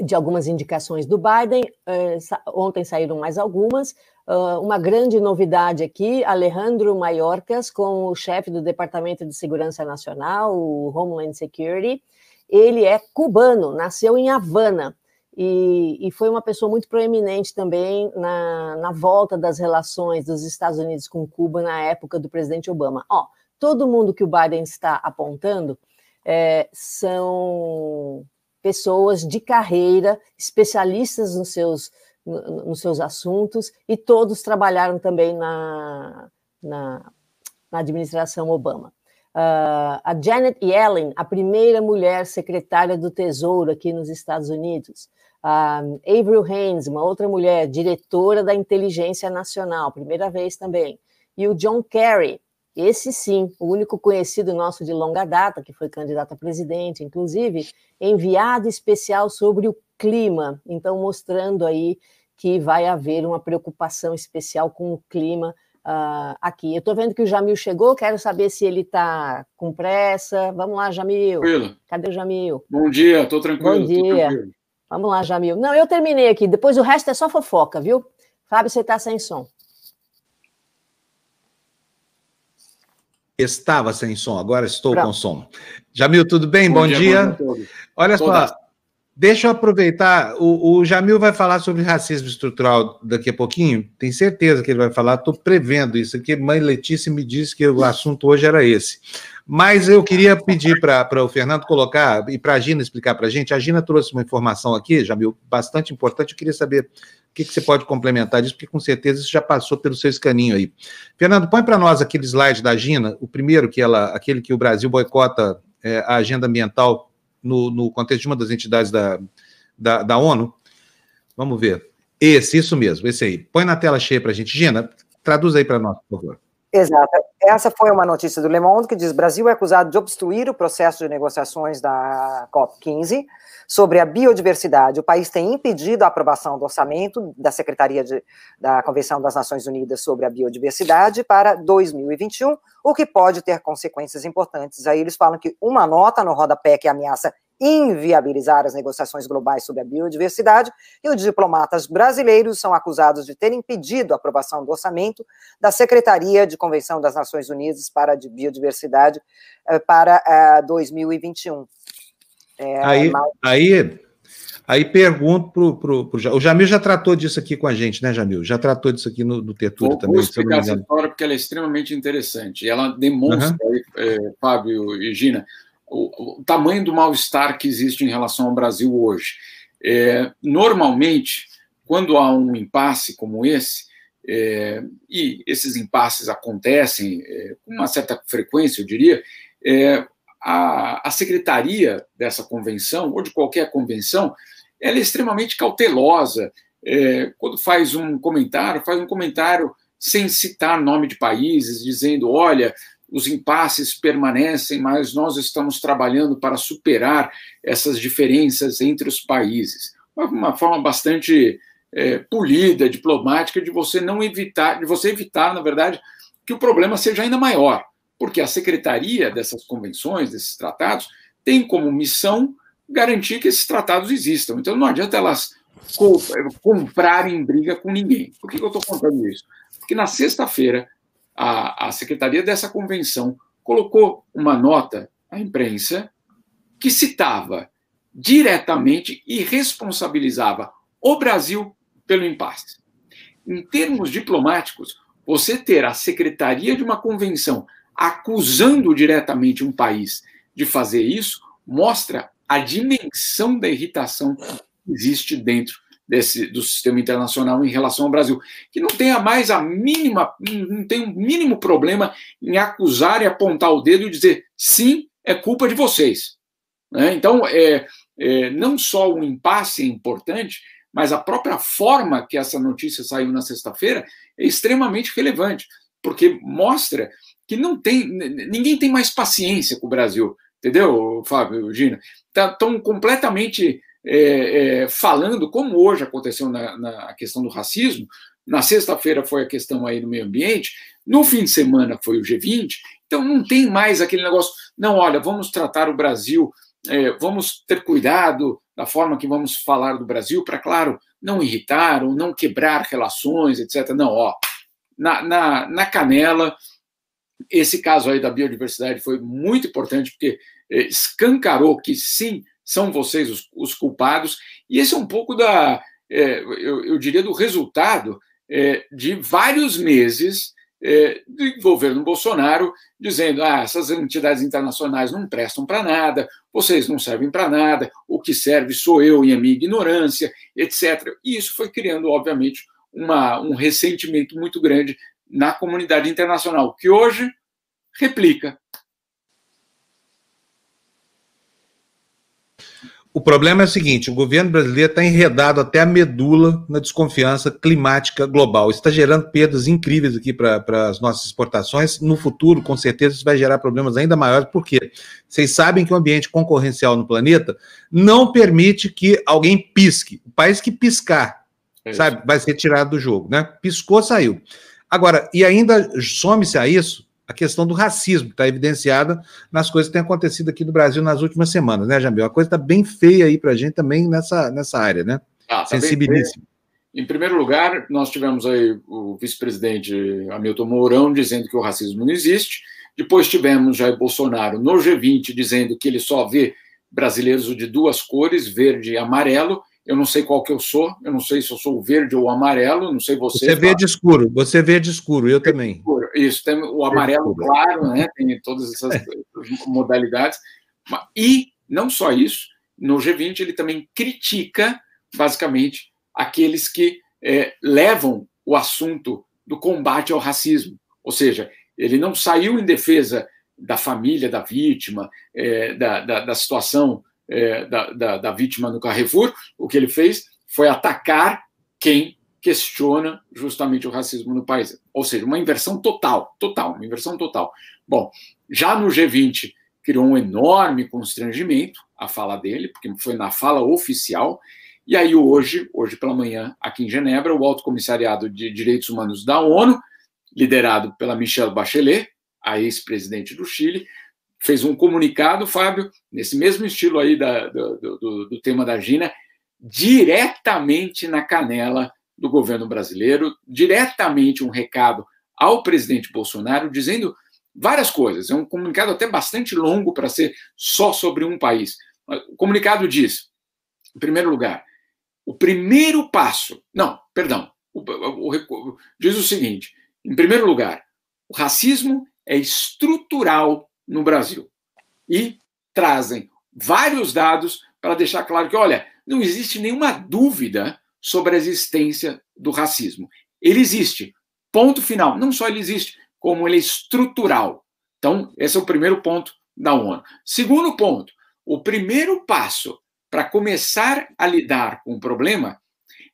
de algumas indicações do Biden, eh, ontem saíram mais algumas. Uh, uma grande novidade aqui, Alejandro Mayorkas, como chefe do Departamento de Segurança Nacional, o Homeland Security. Ele é cubano, nasceu em Havana e, e, foi uma pessoa muito proeminente também na, na volta das relações dos Estados Unidos com Cuba na época do presidente Obama. Ó, todo mundo que o Biden está apontando é, são pessoas de carreira, especialistas nos seus, nos seus assuntos, e todos trabalharam também na, na, na administração Obama. Uh, a Janet Yellen, a primeira mulher secretária do Tesouro aqui nos Estados Unidos. Uh, Avril Haines, uma outra mulher, diretora da Inteligência Nacional, primeira vez também. E o John Kerry, esse sim, o único conhecido nosso de longa data, que foi candidato a presidente, inclusive, enviado especial sobre o clima, então mostrando aí que vai haver uma preocupação especial com o clima uh, aqui. Eu estou vendo que o Jamil chegou, quero saber se ele está com pressa. Vamos lá, Jamil. Tranquilo. Cadê o Jamil? Bom dia, estou tranquilo. Bom dia. Tranquilo. Vamos lá, Jamil. Não, eu terminei aqui, depois o resto é só fofoca, viu? Fábio, você está sem som. Estava sem som, agora estou Pronto. com som. Jamil, tudo bem? Bom, Bom dia. dia. Olha só, Deixa eu aproveitar. O, o, Jamil vai falar sobre racismo estrutural daqui a pouquinho. Tenho certeza que ele vai falar. Estou prevendo isso aqui. Mãe Letícia me disse que o assunto hoje era esse. Mas eu queria pedir para o Fernando colocar e para a Gina explicar para a gente. A Gina trouxe uma informação aqui, Jamil, bastante importante. Eu queria saber o que, que você pode complementar disso, porque com certeza isso já passou pelo seu escaninho aí. Fernando, põe para nós aquele slide da Gina, o primeiro, que ela, aquele que o Brasil boicota é, a agenda ambiental no, no contexto de uma das entidades da, da, da ONU. Vamos ver. Esse, isso mesmo, esse aí. Põe na tela cheia para a gente. Gina, traduz aí para nós, por favor. Exato. Essa foi uma notícia do Le Monde que diz: Brasil é acusado de obstruir o processo de negociações da COP15 sobre a biodiversidade. O país tem impedido a aprovação do orçamento da Secretaria de, da Convenção das Nações Unidas sobre a Biodiversidade para 2021, o que pode ter consequências importantes. Aí eles falam que uma nota no rodapé que ameaça inviabilizar as negociações globais sobre a biodiversidade, e os diplomatas brasileiros são acusados de terem impedido a aprovação do orçamento da Secretaria de Convenção das Nações Unidas para a Biodiversidade eh, para 2021. É, aí, mas... aí, aí pergunto para pro, pro, o Jamil já tratou disso aqui com a gente, né, Jamil? Já tratou disso aqui no, no Tertúlio vou, também. Vou explicar essa história porque ela é extremamente interessante. Ela demonstra, uhum. aí, é, Fábio e Gina, o, o tamanho do mal-estar que existe em relação ao Brasil hoje. É, normalmente, quando há um impasse como esse, é, e esses impasses acontecem é, com uma certa frequência, eu diria, é, a, a, secretaria dessa convenção, ou de qualquer convenção, ela é extremamente cautelosa. É, quando faz um comentário, faz um comentário sem citar nome de países, dizendo: olha, os impasses permanecem, mas nós estamos trabalhando para superar essas diferenças entre os países. Uma forma bastante é, polida, diplomática, de você não evitar, de você evitar, na verdade, que o problema seja ainda maior, porque a secretaria dessas convenções, desses tratados, tem como missão garantir que esses tratados existam. Então não adianta elas comprarem briga com ninguém. Por que eu estou contando isso? Porque na sexta-feira a, a secretaria dessa convenção colocou uma nota à imprensa que citava diretamente e responsabilizava o Brasil pelo impasse. Em termos diplomáticos, você ter a secretaria de uma convenção acusando diretamente um país de fazer isso mostra a dimensão da irritação que existe dentro desse, do sistema internacional em relação ao Brasil, que não tenha mais a mínima, não tem um mínimo problema em acusar e apontar o dedo e dizer sim, é culpa de vocês. Né? Então, é, é, não só o impasse é importante, mas a própria forma que essa notícia saiu na sexta-feira é extremamente relevante, porque mostra que não tem ninguém tem mais paciência com o Brasil, entendeu, Fábio, Gina? Estão tá, completamente é, é, falando, como hoje aconteceu na, na questão do racismo, na sexta-feira foi a questão aí do meio ambiente, no fim de semana foi o G20, então não tem mais aquele negócio, não, olha, vamos tratar o Brasil, é, vamos ter cuidado da forma que vamos falar do Brasil, para, claro, não irritar ou não quebrar relações, etc. Não, ó, na, na, na canela, esse caso aí da biodiversidade foi muito importante, porque é, escancarou que sim, são vocês os, os culpados. E esse é um pouco da, é, eu, eu, diria, do resultado é, de vários meses é, do governo Bolsonaro dizendo: ah, essas entidades internacionais não prestam para nada, vocês não servem para nada, o que serve sou eu e a minha ignorância, etc. E isso foi criando, obviamente, uma, um ressentimento muito grande na comunidade internacional, que hoje replica O problema é o seguinte: o governo brasileiro está enredado até a medula na desconfiança climática global. Isso está gerando perdas incríveis aqui para as nossas exportações. No futuro, com certeza, isso vai gerar problemas ainda maiores, porque vocês sabem que o ambiente concorrencial no planeta não permite que alguém pisque. O país que piscar, é sabe, vai ser tirado do jogo, né? Piscou, saiu. Agora, e ainda some-se a isso a questão do racismo, que está evidenciada nas coisas que têm acontecido aqui no Brasil nas últimas semanas, né, Jamil? A coisa está bem feia aí para a gente também nessa, nessa área, né? Ah, tá Sensibilíssimo. Em primeiro lugar, nós tivemos aí o vice-presidente Hamilton Mourão dizendo que o racismo não existe. Depois tivemos Jair Bolsonaro no G20 dizendo que ele só vê brasileiros de duas cores, verde e amarelo. Eu não sei qual que eu sou, eu não sei se eu sou verde ou amarelo, não sei você. Você vê de escuro, você vê de escuro, eu também. Escuro, isso, tem o amarelo claro, né? Tem todas essas modalidades. E não só isso, no G20 ele também critica, basicamente, aqueles que é, levam o assunto do combate ao racismo. Ou seja, ele não saiu em defesa da família da vítima, é, da, da, da situação é, da, da, da vítima no Carrefour, o que ele fez foi atacar quem questiona justamente o racismo no país. Ou seja, uma inversão total, total, uma inversão total. Bom, já no G20 criou um enorme constrangimento a fala dele, porque foi na fala oficial, e aí hoje, hoje pela manhã, aqui em Genebra, o Alto Comissariado de Direitos Humanos da ONU, liderado pela Michelle Bachelet, a ex-presidente do Chile, fez um comunicado, Fábio, nesse mesmo estilo aí da, do, do, do tema da Gina, diretamente na canela do governo brasileiro, diretamente um recado ao presidente Bolsonaro, dizendo várias coisas. É um comunicado até bastante longo para ser só sobre um país. O comunicado diz, em primeiro lugar, o primeiro passo. Não, perdão. O, o, o, diz o seguinte: em primeiro lugar, o racismo é estrutural no Brasil. E trazem vários dados para deixar claro que, olha, não existe nenhuma dúvida sobre a existência do racismo. Ele existe. Ponto final. Não só ele existe, como ele é estrutural. Então, esse é o primeiro ponto da ONU. Segundo ponto, o primeiro passo para começar a lidar com o problema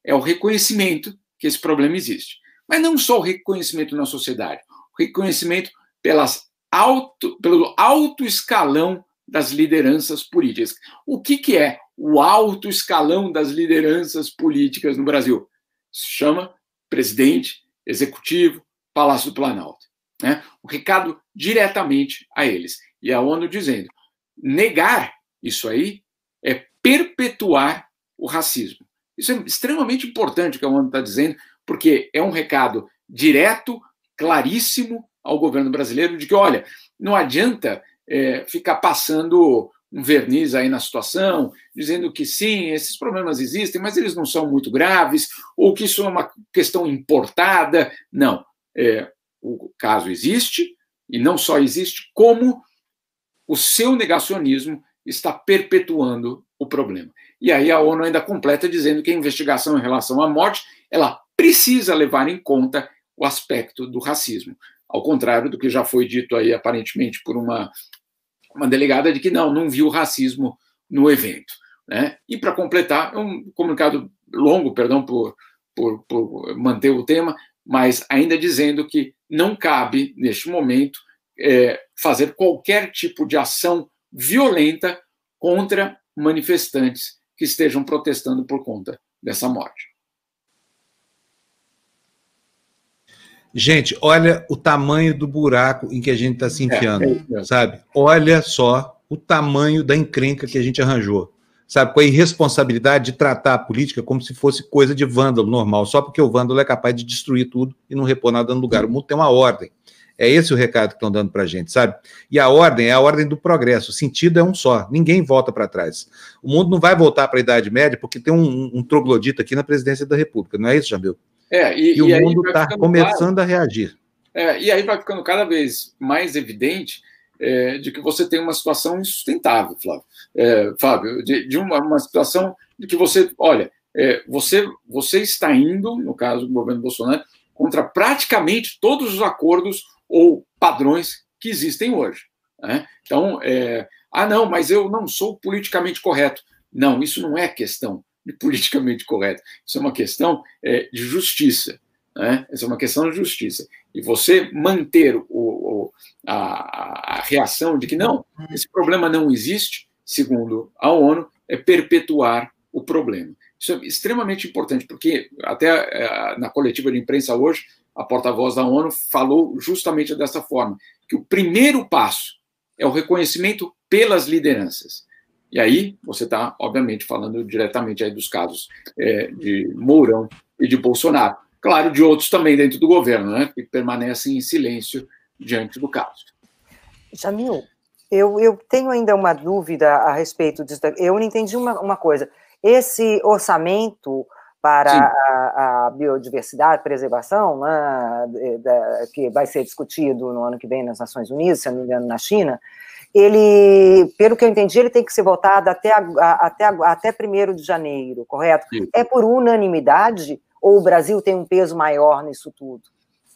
é o reconhecimento que esse problema existe. Mas não só o reconhecimento na sociedade, o reconhecimento pelas alto, pelo alto escalão das lideranças políticas. O que, que é o alto escalão das lideranças políticas no Brasil? Se chama presidente, executivo, Palácio do Planalto. Né? O recado diretamente a eles. E a ONU dizendo: negar isso aí é perpetuar o racismo. Isso é extremamente importante o que a ONU está dizendo, porque é um recado direto, claríssimo ao governo brasileiro de que, olha, não adianta é, ficar passando um verniz aí na situação, dizendo que sim, esses problemas existem, mas eles não são muito graves, ou que isso é uma questão importada. Não. É, o caso existe, e não só existe, como o seu negacionismo está perpetuando o problema. E aí a ONU ainda completa dizendo que a investigação em relação à morte ela precisa levar em conta o aspecto do racismo ao contrário do que já foi dito aí aparentemente por uma, uma delegada de que não, não viu racismo no evento. Né? E para completar, é um comunicado longo, perdão por, por, por, manter o tema, mas ainda dizendo que não cabe, neste momento, é, fazer qualquer tipo de ação violenta contra manifestantes que estejam protestando por conta dessa morte. Gente, olha o tamanho do buraco em que a gente está se enfiando, é, é, sabe? Olha só o tamanho da encrenca que a gente arranjou, sabe? Com a irresponsabilidade de tratar a política como se fosse coisa de vândalo normal, só porque o vândalo é capaz de destruir tudo e não repor nada no lugar. O mundo tem uma ordem. É esse o recado que estão dando para a gente, sabe? E a ordem é a ordem do progresso. O sentido é um só. Ninguém volta para trás. O mundo não vai voltar para a Idade Média porque tem um, um, troglodita aqui na presidência da República, não é isso, Jamil? É, e, e, e o mundo está começando claro. a reagir. É, e aí vai ficando cada vez mais evidente é, de que você tem uma situação insustentável, Flávio, é, Fábio, de, de uma, uma, situação de que você, olha, é, você, você está indo, no caso do governo Bolsonaro, contra praticamente todos os acordos ou padrões que existem hoje. Né? Então, é, ah, não, mas eu não sou politicamente correto. Não, isso não é questão de politicamente correto. Isso é uma questão é, de justiça. Né? Isso é uma questão de justiça. E você manter o, o, a, a reação de que não, esse problema não existe, segundo a ONU, é perpetuar o problema. Isso é extremamente importante, porque até é, na coletiva de imprensa hoje, a porta-voz da ONU falou justamente dessa forma, que o primeiro passo é o reconhecimento pelas lideranças. E aí você está, obviamente, falando diretamente aí dos casos é, de Mourão e de Bolsonaro. Claro, de outros também dentro do governo, né, que permanecem em silêncio diante do caso. Jamil, eu, eu tenho ainda uma dúvida a respeito disso. Eu não entendi uma, uma coisa. Esse orçamento para a, a, biodiversidade, preservação, né, da, que vai ser discutido no ano que vem nas Nações Unidas, se não me engano, na China, ele, pelo que eu entendi, ele tem que ser votado até, a, até, a, até 1 de janeiro, correto? Sim. É por unanimidade ou o Brasil tem um peso maior nisso tudo?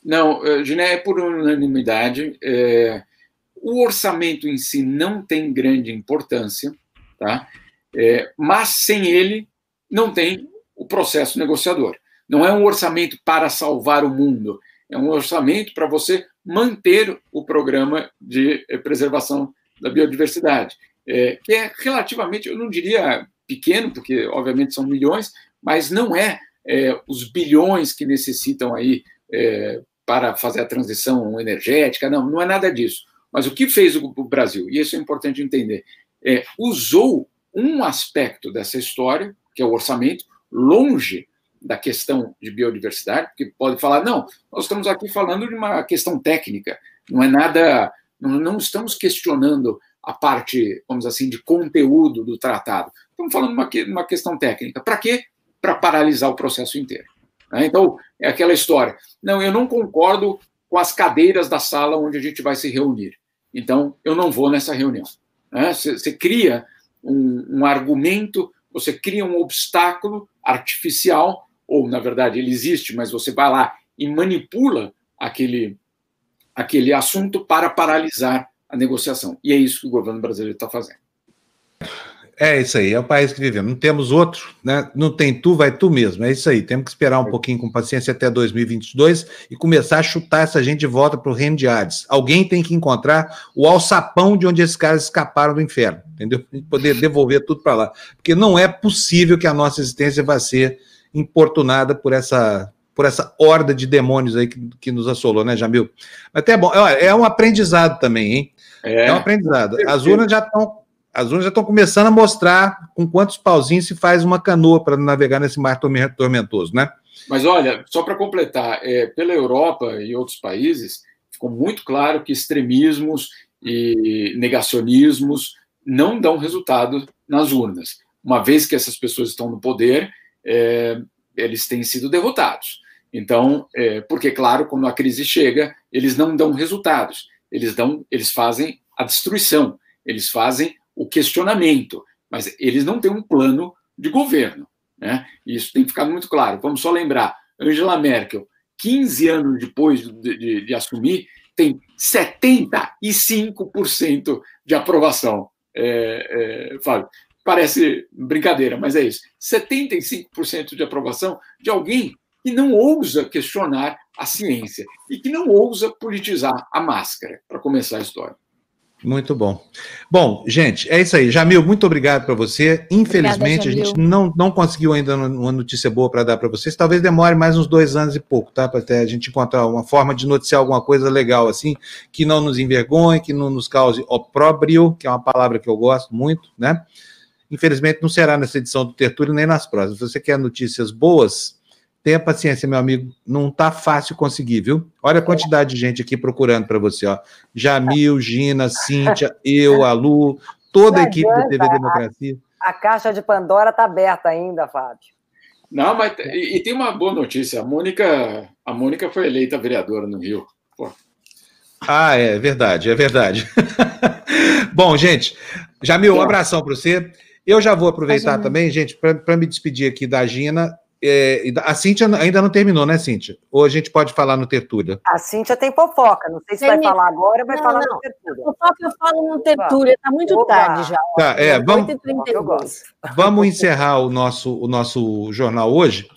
Não, eh, Giné, é por unanimidade. É, o orçamento em si não tem grande importância, tá? É, mas sem ele não tem o processo negociador. Não é um orçamento para salvar o mundo, é um orçamento para você manter o programa de preservação da biodiversidade, é, que é relativamente, eu não diria pequeno, porque obviamente são milhões, mas não é, é os bilhões que necessitam aí é, para fazer a transição energética, não, não é nada disso. Mas o que fez o, Brasil, e isso é importante entender, é, usou um aspecto dessa história, que é o orçamento, longe da questão de biodiversidade, porque pode falar, não, nós estamos aqui falando de uma questão técnica, não é nada, não, estamos questionando a parte, vamos assim, de conteúdo do tratado. Estamos falando uma, uma questão técnica. Para quê? Para paralisar o processo inteiro. Né? Então, é aquela história. Não, eu não concordo com as cadeiras da sala onde a gente vai se reunir. Então, eu não vou nessa reunião. Né? Você, cria um, um argumento você cria um obstáculo artificial, ou na verdade ele existe, mas você vai lá e manipula aquele, aquele assunto para paralisar a negociação. E é isso que o governo brasileiro está fazendo. É isso aí, é o país que vivemos. Não temos outro, né? Não tem tu, vai tu mesmo. É isso aí. Temos que esperar um pouquinho com paciência até 2022 e começar a chutar essa gente de volta para o reino de Hades. Alguém tem que encontrar o alçapão de onde esses caras escaparam do inferno, entendeu? E poder devolver tudo para lá. Porque não é possível que a nossa existência vá ser importunada por essa por essa horda de demônios aí que, que nos assolou, né, Jamil? Mas até bom, é um aprendizado também, hein? É, é um aprendizado. As urnas já estão as urnas já estão começando a mostrar com quantos pauzinhos se faz uma canoa para navegar nesse mar tormentoso, né? Mas olha, só para completar, é, pela Europa e outros países, ficou muito claro que extremismos e negacionismos não dão resultado nas urnas. Uma vez que essas pessoas estão no poder, é, eles têm sido derrotados. Então, é, porque, claro, quando a crise chega, eles não dão resultados, eles, dão, eles fazem a destruição, eles fazem o questionamento, mas eles não têm um plano de governo. Né? Isso tem que ficar muito claro. Vamos só lembrar: Angela Merkel, 15 anos depois de, de, de assumir, tem 75% de aprovação. É, é, Fábio, parece brincadeira, mas é isso. 75% de aprovação de alguém que não ousa questionar a ciência e que não ousa politizar a máscara, para começar a história. Muito bom. Bom, gente, é isso aí. Jamil, muito obrigado para você. Infelizmente, Obrigada, a gente não, não conseguiu ainda uma notícia boa para dar para vocês. Talvez demore mais uns dois anos e pouco, tá? Para até a gente encontrar uma forma de noticiar alguma coisa legal, assim, que não nos envergonhe, que não nos cause opróbrio, que é uma palavra que eu gosto muito, né? Infelizmente, não será nessa edição do Tertúlio nem nas próximas. Se você quer notícias boas, Tenha paciência, meu amigo. Não tá fácil conseguir, viu? Olha a quantidade de gente aqui procurando para você, ó. Jamil, Gina, Cíntia, eu, a Lu, toda a equipe da TV Democracia. A, a caixa de Pandora tá aberta ainda, Fábio. Não, mas e, e, tem uma boa notícia. A Mônica, a Mônica foi eleita vereadora no Rio. Pô. Ah, é verdade, é verdade. Bom, gente, Jamil, um abração para você. Eu já vou aproveitar também, gente, para me despedir aqui da Gina. É, a Cíntia ainda não terminou, né, Cíntia? Ou a gente pode falar no Tertúlia? A Cíntia tem fofoca, não sei se tem... vai falar agora ou vai não, falar não. no Tertúlia. Fofoca eu falo no Tertúlia, está muito Opa. tarde já. Tá, é, vamos, vamos encerrar o nosso, o nosso jornal hoje,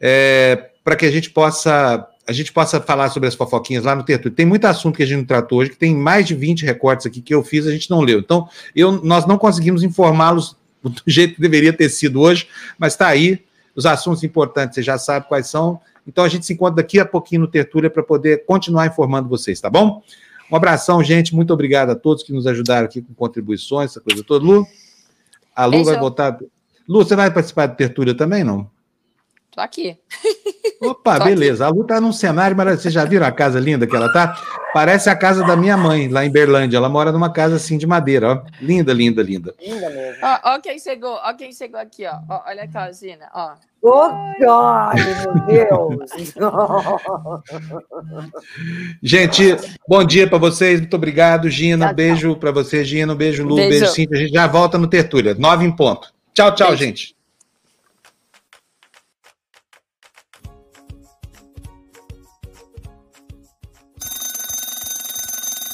é, para que a gente possa a gente possa falar sobre as fofoquinhas lá no Tertúlio. Tem muito assunto que a gente não tratou hoje, que tem mais de 20 recortes aqui que eu fiz, a gente não leu. Então, eu, nós não conseguimos informá-los do jeito que deveria ter sido hoje, mas está aí. Os assuntos importantes, você já sabe quais são. Então, a gente se encontra daqui a pouquinho no Tertúlia para poder continuar informando vocês, tá bom? Um abração, gente. Muito obrigado a todos que nos ajudaram aqui com contribuições, essa coisa toda. Lu, a Lu Beijo. vai voltar. Lu, você vai participar do Tertúlia também, não? Tô aqui. Opa, Tô beleza. Aqui. A Lu tá num cenário maravilhoso. Vocês já viram a casa linda que ela tá? Parece a casa da minha mãe, lá em Berlândia. Ela mora numa casa assim de madeira, ó. Linda, linda, linda. Linda mesmo. Ó, ó quem chegou, ó quem chegou aqui, ó. ó olha aqui, Gina, ó. Oh, God, meu Deus! Gente, bom dia para vocês, muito obrigado, Gina. Tchau, beijo para você, Gina. Um beijo, Lu, beijo, beijo Cíntia. A gente já volta no Tertúlia, nove em ponto. Tchau, tchau, beijo. gente.